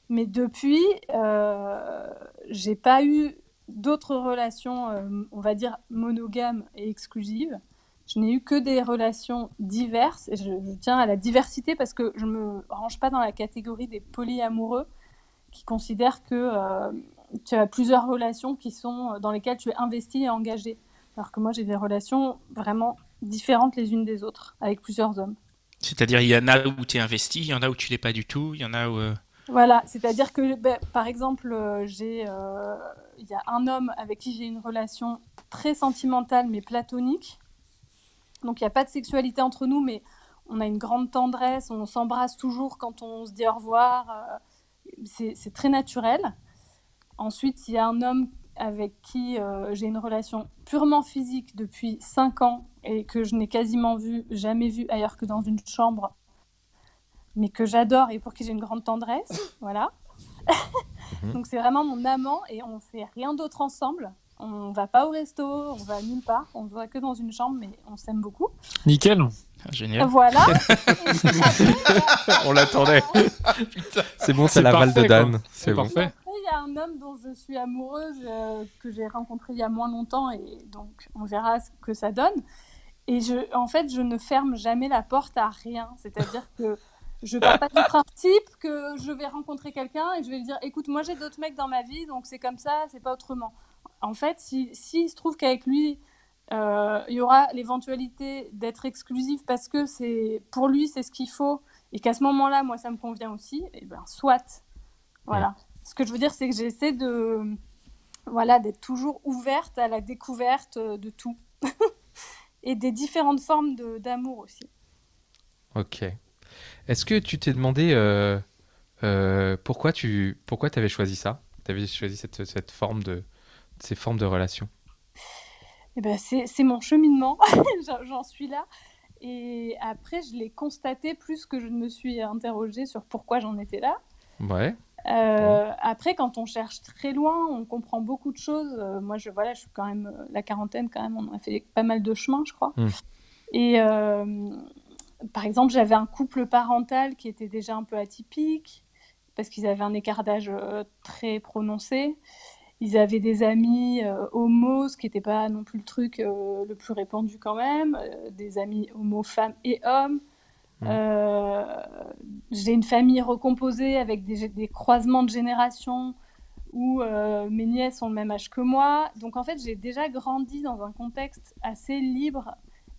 Mais depuis, euh, j'ai pas eu d'autres relations, euh, on va dire, monogames et exclusives. Je n'ai eu que des relations diverses. Et je, je tiens à la diversité parce que je me range pas dans la catégorie des polyamoureux qui considèrent que euh, tu as plusieurs relations qui sont dans lesquelles tu es investi et engagé. Alors que moi, j'ai des relations vraiment différentes les unes des autres, avec plusieurs hommes.
C'est-à-dire, il y en a où tu es investi, il y en a où tu l'es pas du tout, il y en a où. euh,
Voilà, c'est-à-dire que, ben, par exemple, euh, j'ai, euh, il y a un homme avec qui j'ai une relation très sentimentale mais platonique. Donc il n'y a pas de sexualité entre nous, mais on a une grande tendresse, on s'embrasse toujours quand on se dit au revoir. euh, c'est c'est très naturel. Ensuite, il y a un homme avec qui euh, j'ai une relation purement physique depuis 5 ans et que je n'ai quasiment vu, jamais vu ailleurs que dans une chambre, mais que j'adore et pour qui j'ai une grande tendresse. Voilà. Donc c'est vraiment mon amant et on fait rien d'autre ensemble. On va pas au resto, on va nulle part, on ne va que dans une chambre, mais on s'aime beaucoup.
Nickel.
ah, génial.
Voilà.
On l'attendait. C'est bon, c'est
C'est
l'aval de
parfait,
Dan. C'est bon.
parfait.
Après, il y a un homme dont je suis amoureuse, euh, que j'ai rencontré il y a moins longtemps, et donc on verra ce que ça donne. Et je, en fait, je ne ferme jamais la porte à rien. C'est-à-dire que je pars pas du principe que je vais rencontrer quelqu'un et je vais lui dire écoute, moi j'ai d'autres mecs dans ma vie, donc c'est comme ça, c'est pas autrement. En fait, si, s'il se trouve qu'avec lui, euh, il y aura l'éventualité d'être exclusif parce que c'est pour lui c'est ce qu'il faut et qu'à ce moment-là, moi ça me convient aussi, et ben soit. Voilà. Ce que je veux dire, c'est que j'essaie de voilà d'être toujours ouverte à la découverte euh, de tout et des différentes formes d'amour aussi.
Ok. Est-ce que tu t'es demandé euh, euh, pourquoi tu pourquoi avais choisi ça? Tu avais choisi cette, cette forme de ces formes de relations
Eh ben, c'est c'est mon cheminement, J'en- suis là. Et après, je l'ai constaté plus que je ne me suis interrogée sur pourquoi j'en étais là.
Ouais.
Euh, Après, quand on cherche très loin, on comprend beaucoup de choses. Euh, moi, je, voilà, je suis quand même euh, la quarantaine, quand même, on a fait pas mal de chemin, je crois.
Mm.
Et euh, par exemple, j'avais un couple parental qui était déjà un peu atypique parce qu'ils avaient un écart d'âge très prononcé. Ils avaient des amis euh, homos, ce qui n'était pas non plus le truc euh, le plus répandu quand même, euh, des amis homo femmes et hommes.
Mm.
Euh, j'ai une famille recomposée avec des, des croisements de générations où mes nièces ont le même âge que moi. Donc en fait, j'ai déjà grandi dans un contexte assez libre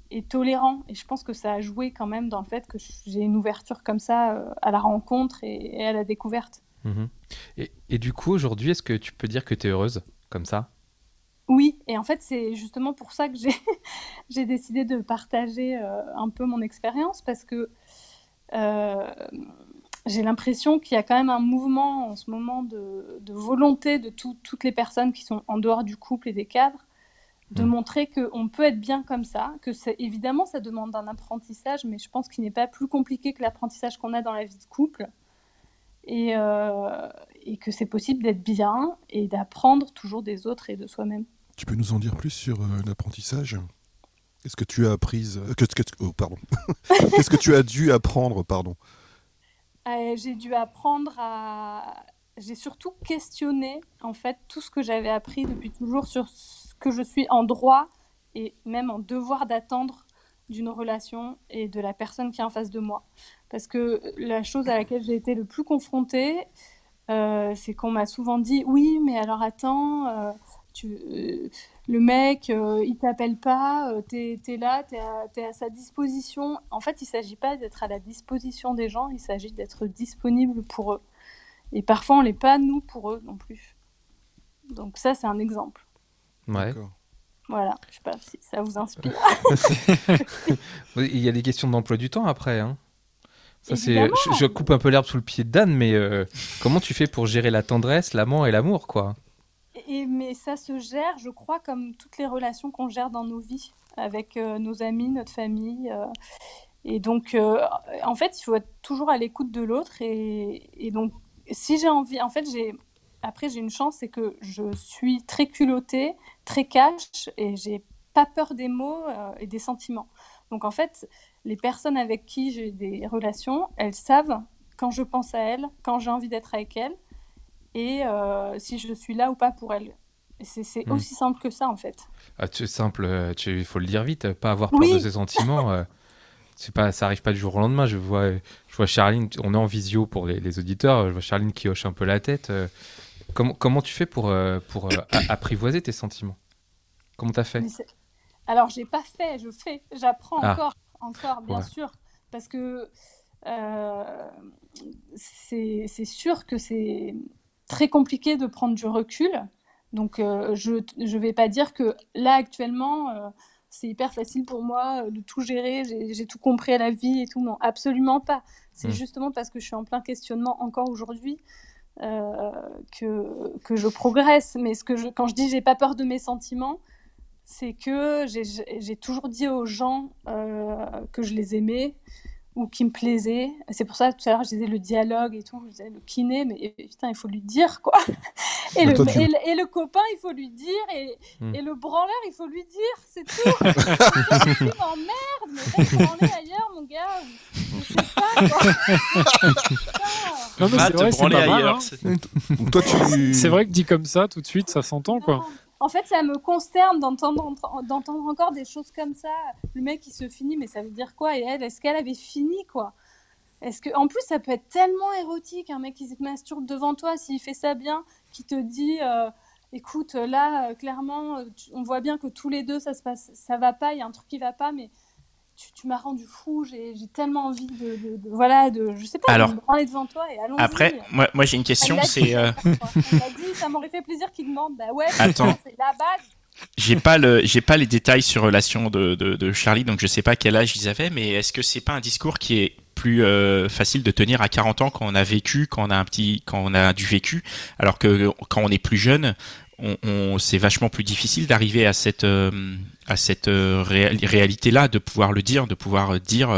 et tolérant. Et je pense que ça a joué quand même dans le fait que j'ai une ouverture comme ça à la rencontre et, et à la découverte.
Mhm. Et, et du coup, aujourd'hui, est-ce que tu peux dire que tu es heureuse comme ça?
Oui, et en fait, c'est justement pour ça que j'ai décidé de partager euh, un peu mon expérience parce que euh, j'ai l'impression qu'il y a quand même un mouvement en ce moment de, de volonté de tout- toutes les personnes qui sont en dehors du couple et des cadres de
Mm.
montrer qu'on peut être bien comme ça, que évidemment ça demande un apprentissage, mais je pense qu'il n'est pas plus compliqué que l'apprentissage qu'on a dans la vie de couple. Et, euh, et que c'est possible d'être bien et d'apprendre toujours des autres et de soi-même.
Tu peux nous en dire plus sur euh, l'apprentissage? Qu'est-ce que tu as appris euh, que, que- oh, pardon. Qu'est-ce que tu as dû apprendre, pardon?
Euh, j'ai dû apprendre à. J'ai surtout questionné en fait tout ce que j'avais appris depuis toujours sur ce que je suis en droit et même en devoir d'attendre d'une relation et de la personne qui est en face de moi. Parce que la chose à laquelle j'ai été le plus confrontée, euh, c'est qu'on m'a souvent dit oui, mais alors attends, euh, tu, euh, le mec, euh, il t'appelle pas, euh, t'es, t'es là, t'es à, à sa disposition. En fait, il s'agit pas d'être à la disposition des gens, il s'agit d'être disponible pour eux. Et parfois, on l'est pas, nous, pour eux non plus. Donc ça, c'est un exemple.
Ouais.
D'accord.
Voilà, je sais pas si ça vous inspire.
Il y a des questions d'emploi du temps après. Hein. Ça, c'est,
Évidemment.
je, je coupe un peu l'herbe sous le pied de Dan, mais euh, comment tu fais pour gérer la tendresse, l'amant et l'amour, quoi?
Et, mais ça se gère, je crois, comme toutes les relations qu'on gère dans nos vies, avec euh, nos amis, notre famille. euh. et donc, en fait, il faut être toujours à l'écoute de l'autre. Et, et donc, si j'ai envie, en fait, j'ai après j'ai une chance, c'est que je suis très culottée, très cash, et j'ai pas peur des mots et des sentiments. Donc, en fait, les personnes avec qui j'ai des relations, elles savent quand je pense à elles, quand j'ai envie d'être avec elles et euh, si je suis là ou pas pour elle. Et C'est c'est
Mm.
aussi simple que ça en fait.
ah, tu- simple, euh, il faut le dire vite, pas avoir peur
Oui.
de ses sentiments. euh, c'est pas, ça arrive pas du jour au lendemain. Je vois, je vois Charline, on est en visio pour les, les auditeurs. Je vois Charline qui hoche un peu la tête. euh, comment, comment tu fais pour, pour apprivoiser tes sentiments? Comment t'as fait?
C'est- Alors j'ai pas fait, je fais, j'apprends
Ah.
encore, encore bien
Ouais.
sûr, parce que euh, c'est sûr que c'est très compliqué de prendre du recul. Donc euh, je je vais pas dire que là actuellement euh, c'est hyper facile pour moi de tout gérer, j'ai tout compris à la vie et tout. Non, absolument pas. C'est
Mm.
justement parce que je suis en plein questionnement encore aujourd'hui que, que je progresse. Mais ce que je, quand je dis j'ai pas peur de mes sentiments, c'est que j'ai- toujours dit aux gens euh, que je les aimais ou qui me plaisaient. C'est pour ça tout à l'heure je disais le dialogue et tout, je disais le kiné, mais putain il faut lui dire quoi. Et
Mais
le,
toi, tu-
et, le, et le copain il faut lui dire et,
Hmm.
et le branleur il faut lui dire, c'est tout. Tu m'emmerdes, mais va te branler ailleurs mon gars. Je sais pas quoi.
Non, mais c'est vrai, c'est pas mal, hein.
toi, tu...
C'est vrai que dit comme ça, tout de suite, ça s'entend, quoi.
En fait, ça me consterne d'entendre encore des choses comme ça. Le mec, il se finit, mais ça veut dire quoi? Et elle, est-ce qu'elle avait fini, quoi? Est-ce que, en plus, ça peut être tellement érotique, un mec qui se masturbe devant toi, s'il fait ça bien, qui te dit, euh, écoute, là, euh, clairement, euh, on voit bien que tous les deux, ça se passe, ça va pas, il y a un truc qui va pas, mais tu, tu m'as rendu fou. J'ai tellement envie de, de- de- voilà, de, je sais pas,
Alors,
de me branler devant toi et allons.
Après, moi, moi j'ai une question, c'est... euh,
dit, ça m'aurait fait plaisir qu'il demande. Bah ouais,
Attends.
c'est la base.
J'ai pas le, j'ai pas les détails sur relation de, de, de Charlie, donc je sais pas quel âge ils avaient, mais est-ce que c'est pas un discours qui est plus euh, facile de tenir à 40 ans quand on a vécu, quand on a un petit, quand on a du vécu, alors que quand on est plus jeune, c'est vachement plus difficile d'arriver à cette, euh, à cette euh, réa- réalité-là, de pouvoir le dire, de pouvoir euh, dire,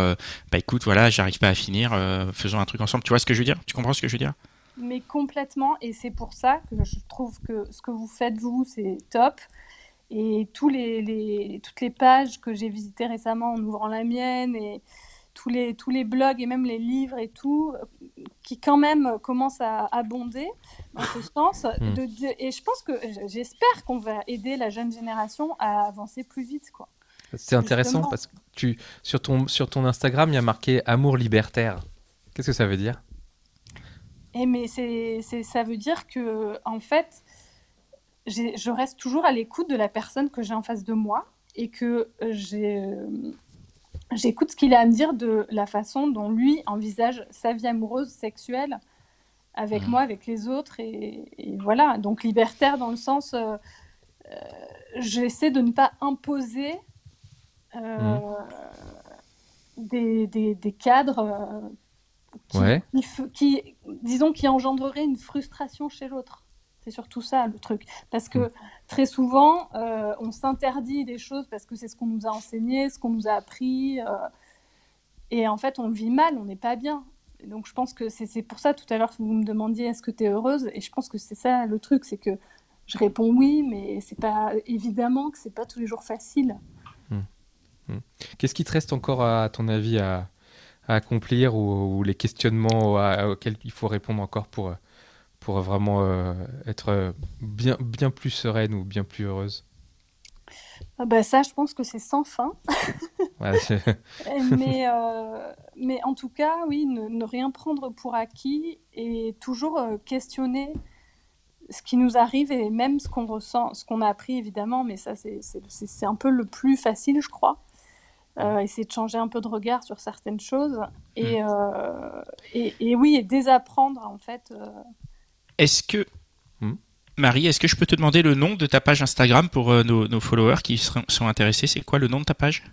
bah écoute, voilà, j'arrive pas à finir, faisons un truc ensemble. Tu vois ce que je veux dire? Tu comprends ce que je veux dire?
Mais complètement, et c'est pour ça que je trouve que ce que vous faites, vous, c'est top. Et toutes les pages que j'ai visitées récemment en ouvrant la mienne, et tous les, tous les blogs et même les livres et tout, qui quand même commencent à abonder dans ce sens.
Mm.
De, de- et je pense que j'espère qu'on va aider la jeune génération à avancer plus vite. Quoi.
C'est intéressant
Justement.
parce que tu, sur, ton, sur ton Instagram, il y a marqué amour libertaire. Qu'est-ce que ça veut dire?
Et mais c'est, ça veut dire que, en fait, je reste toujours à l'écoute de la personne que j'ai en face de moi et que euh, j'ai, euh, j'écoute ce qu'il a à me dire de la façon dont lui envisage sa vie amoureuse, sexuelle, avec
Mhm.
moi, avec les autres. Et, et voilà, donc libertaire dans le sens, euh, euh, j'essaie de ne pas imposer euh, des, des, des cadres. qui,
Ouais.
qui disons, qui engendrerait une frustration chez l'autre. C'est surtout ça le truc. Parce que
Mm.
très souvent, euh, on s'interdit des choses parce que c'est ce qu'on nous a enseigné, ce qu'on nous a appris. euh, et en fait, on vit mal, on n'est pas bien. Et donc je pense que c'est pour ça tout à l'heure que vous me demandiez est-ce que tu es heureuse? Et je pense que c'est ça le truc, c'est que je réponds oui, mais c'est pas évidemment que c'est pas tous les jours facile.
Qu'est-ce qui te reste encore, à, ton avis, à, accomplir ou, les questionnements auxquels il faut répondre encore pour, pour vraiment euh, être bien, bien plus sereine ou bien plus heureuse
ah bah ça, je pense que c'est sans fin. mais, euh, mais en tout cas, oui, ne, rien prendre pour acquis et toujours euh, questionner ce qui nous arrive et même ce qu'on ressent, ce qu'on a appris évidemment, mais ça c'est un peu le plus facile, je crois. Euh, essayer de changer un peu de regard sur certaines choses et, mm. euh, et, et, oui, et désapprendre en fait. Euh.
Est-ce que, mm. Marie, est-ce que je peux te demander le nom de ta page Instagram pour nos, nos, followers qui sont intéressés? C'est quoi le nom de ta page?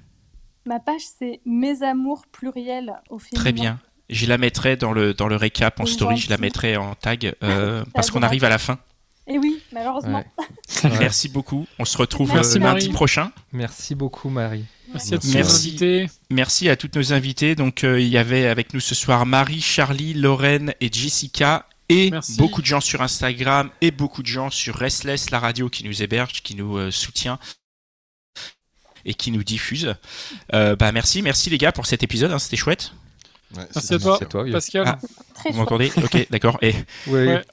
Ma page c'est Mes amours pluriels au féminin.
Très bien. Je la mettrai dans le, dans le récap en story, je la mettrai en tag parce qu'on arrive à la fin.
Et oui, malheureusement.
Merci beaucoup. On se retrouve lundi prochain.
Merci beaucoup, Marie.
Merci à tous nos invités.
Merci à toutes nos invités. Donc, euh, il y avait avec nous ce soir Marie, Charlie, Lorraine et Jessica. Et beaucoup de gens sur Instagram et beaucoup de gens sur Restless, la radio qui nous héberge, qui nous euh, soutient et qui nous diffuse. Euh, bah merci, merci les gars pour cet épisode, hein, c'était chouette.
Merci à toi, Pascal. Ah,
vous m'entendez? Ok, d'accord. Et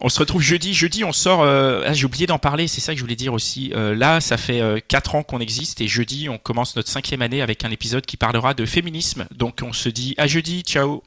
on se retrouve jeudi. Jeudi, on sort. Euh, ah, j'ai oublié d'en parler. C'est ça que je voulais dire aussi. Euh, là, ça fait euh, 4 ans qu'on existe et jeudi, on commence notre cinquième année avec un épisode qui parlera de féminisme. Donc, on se dit à jeudi. Ciao.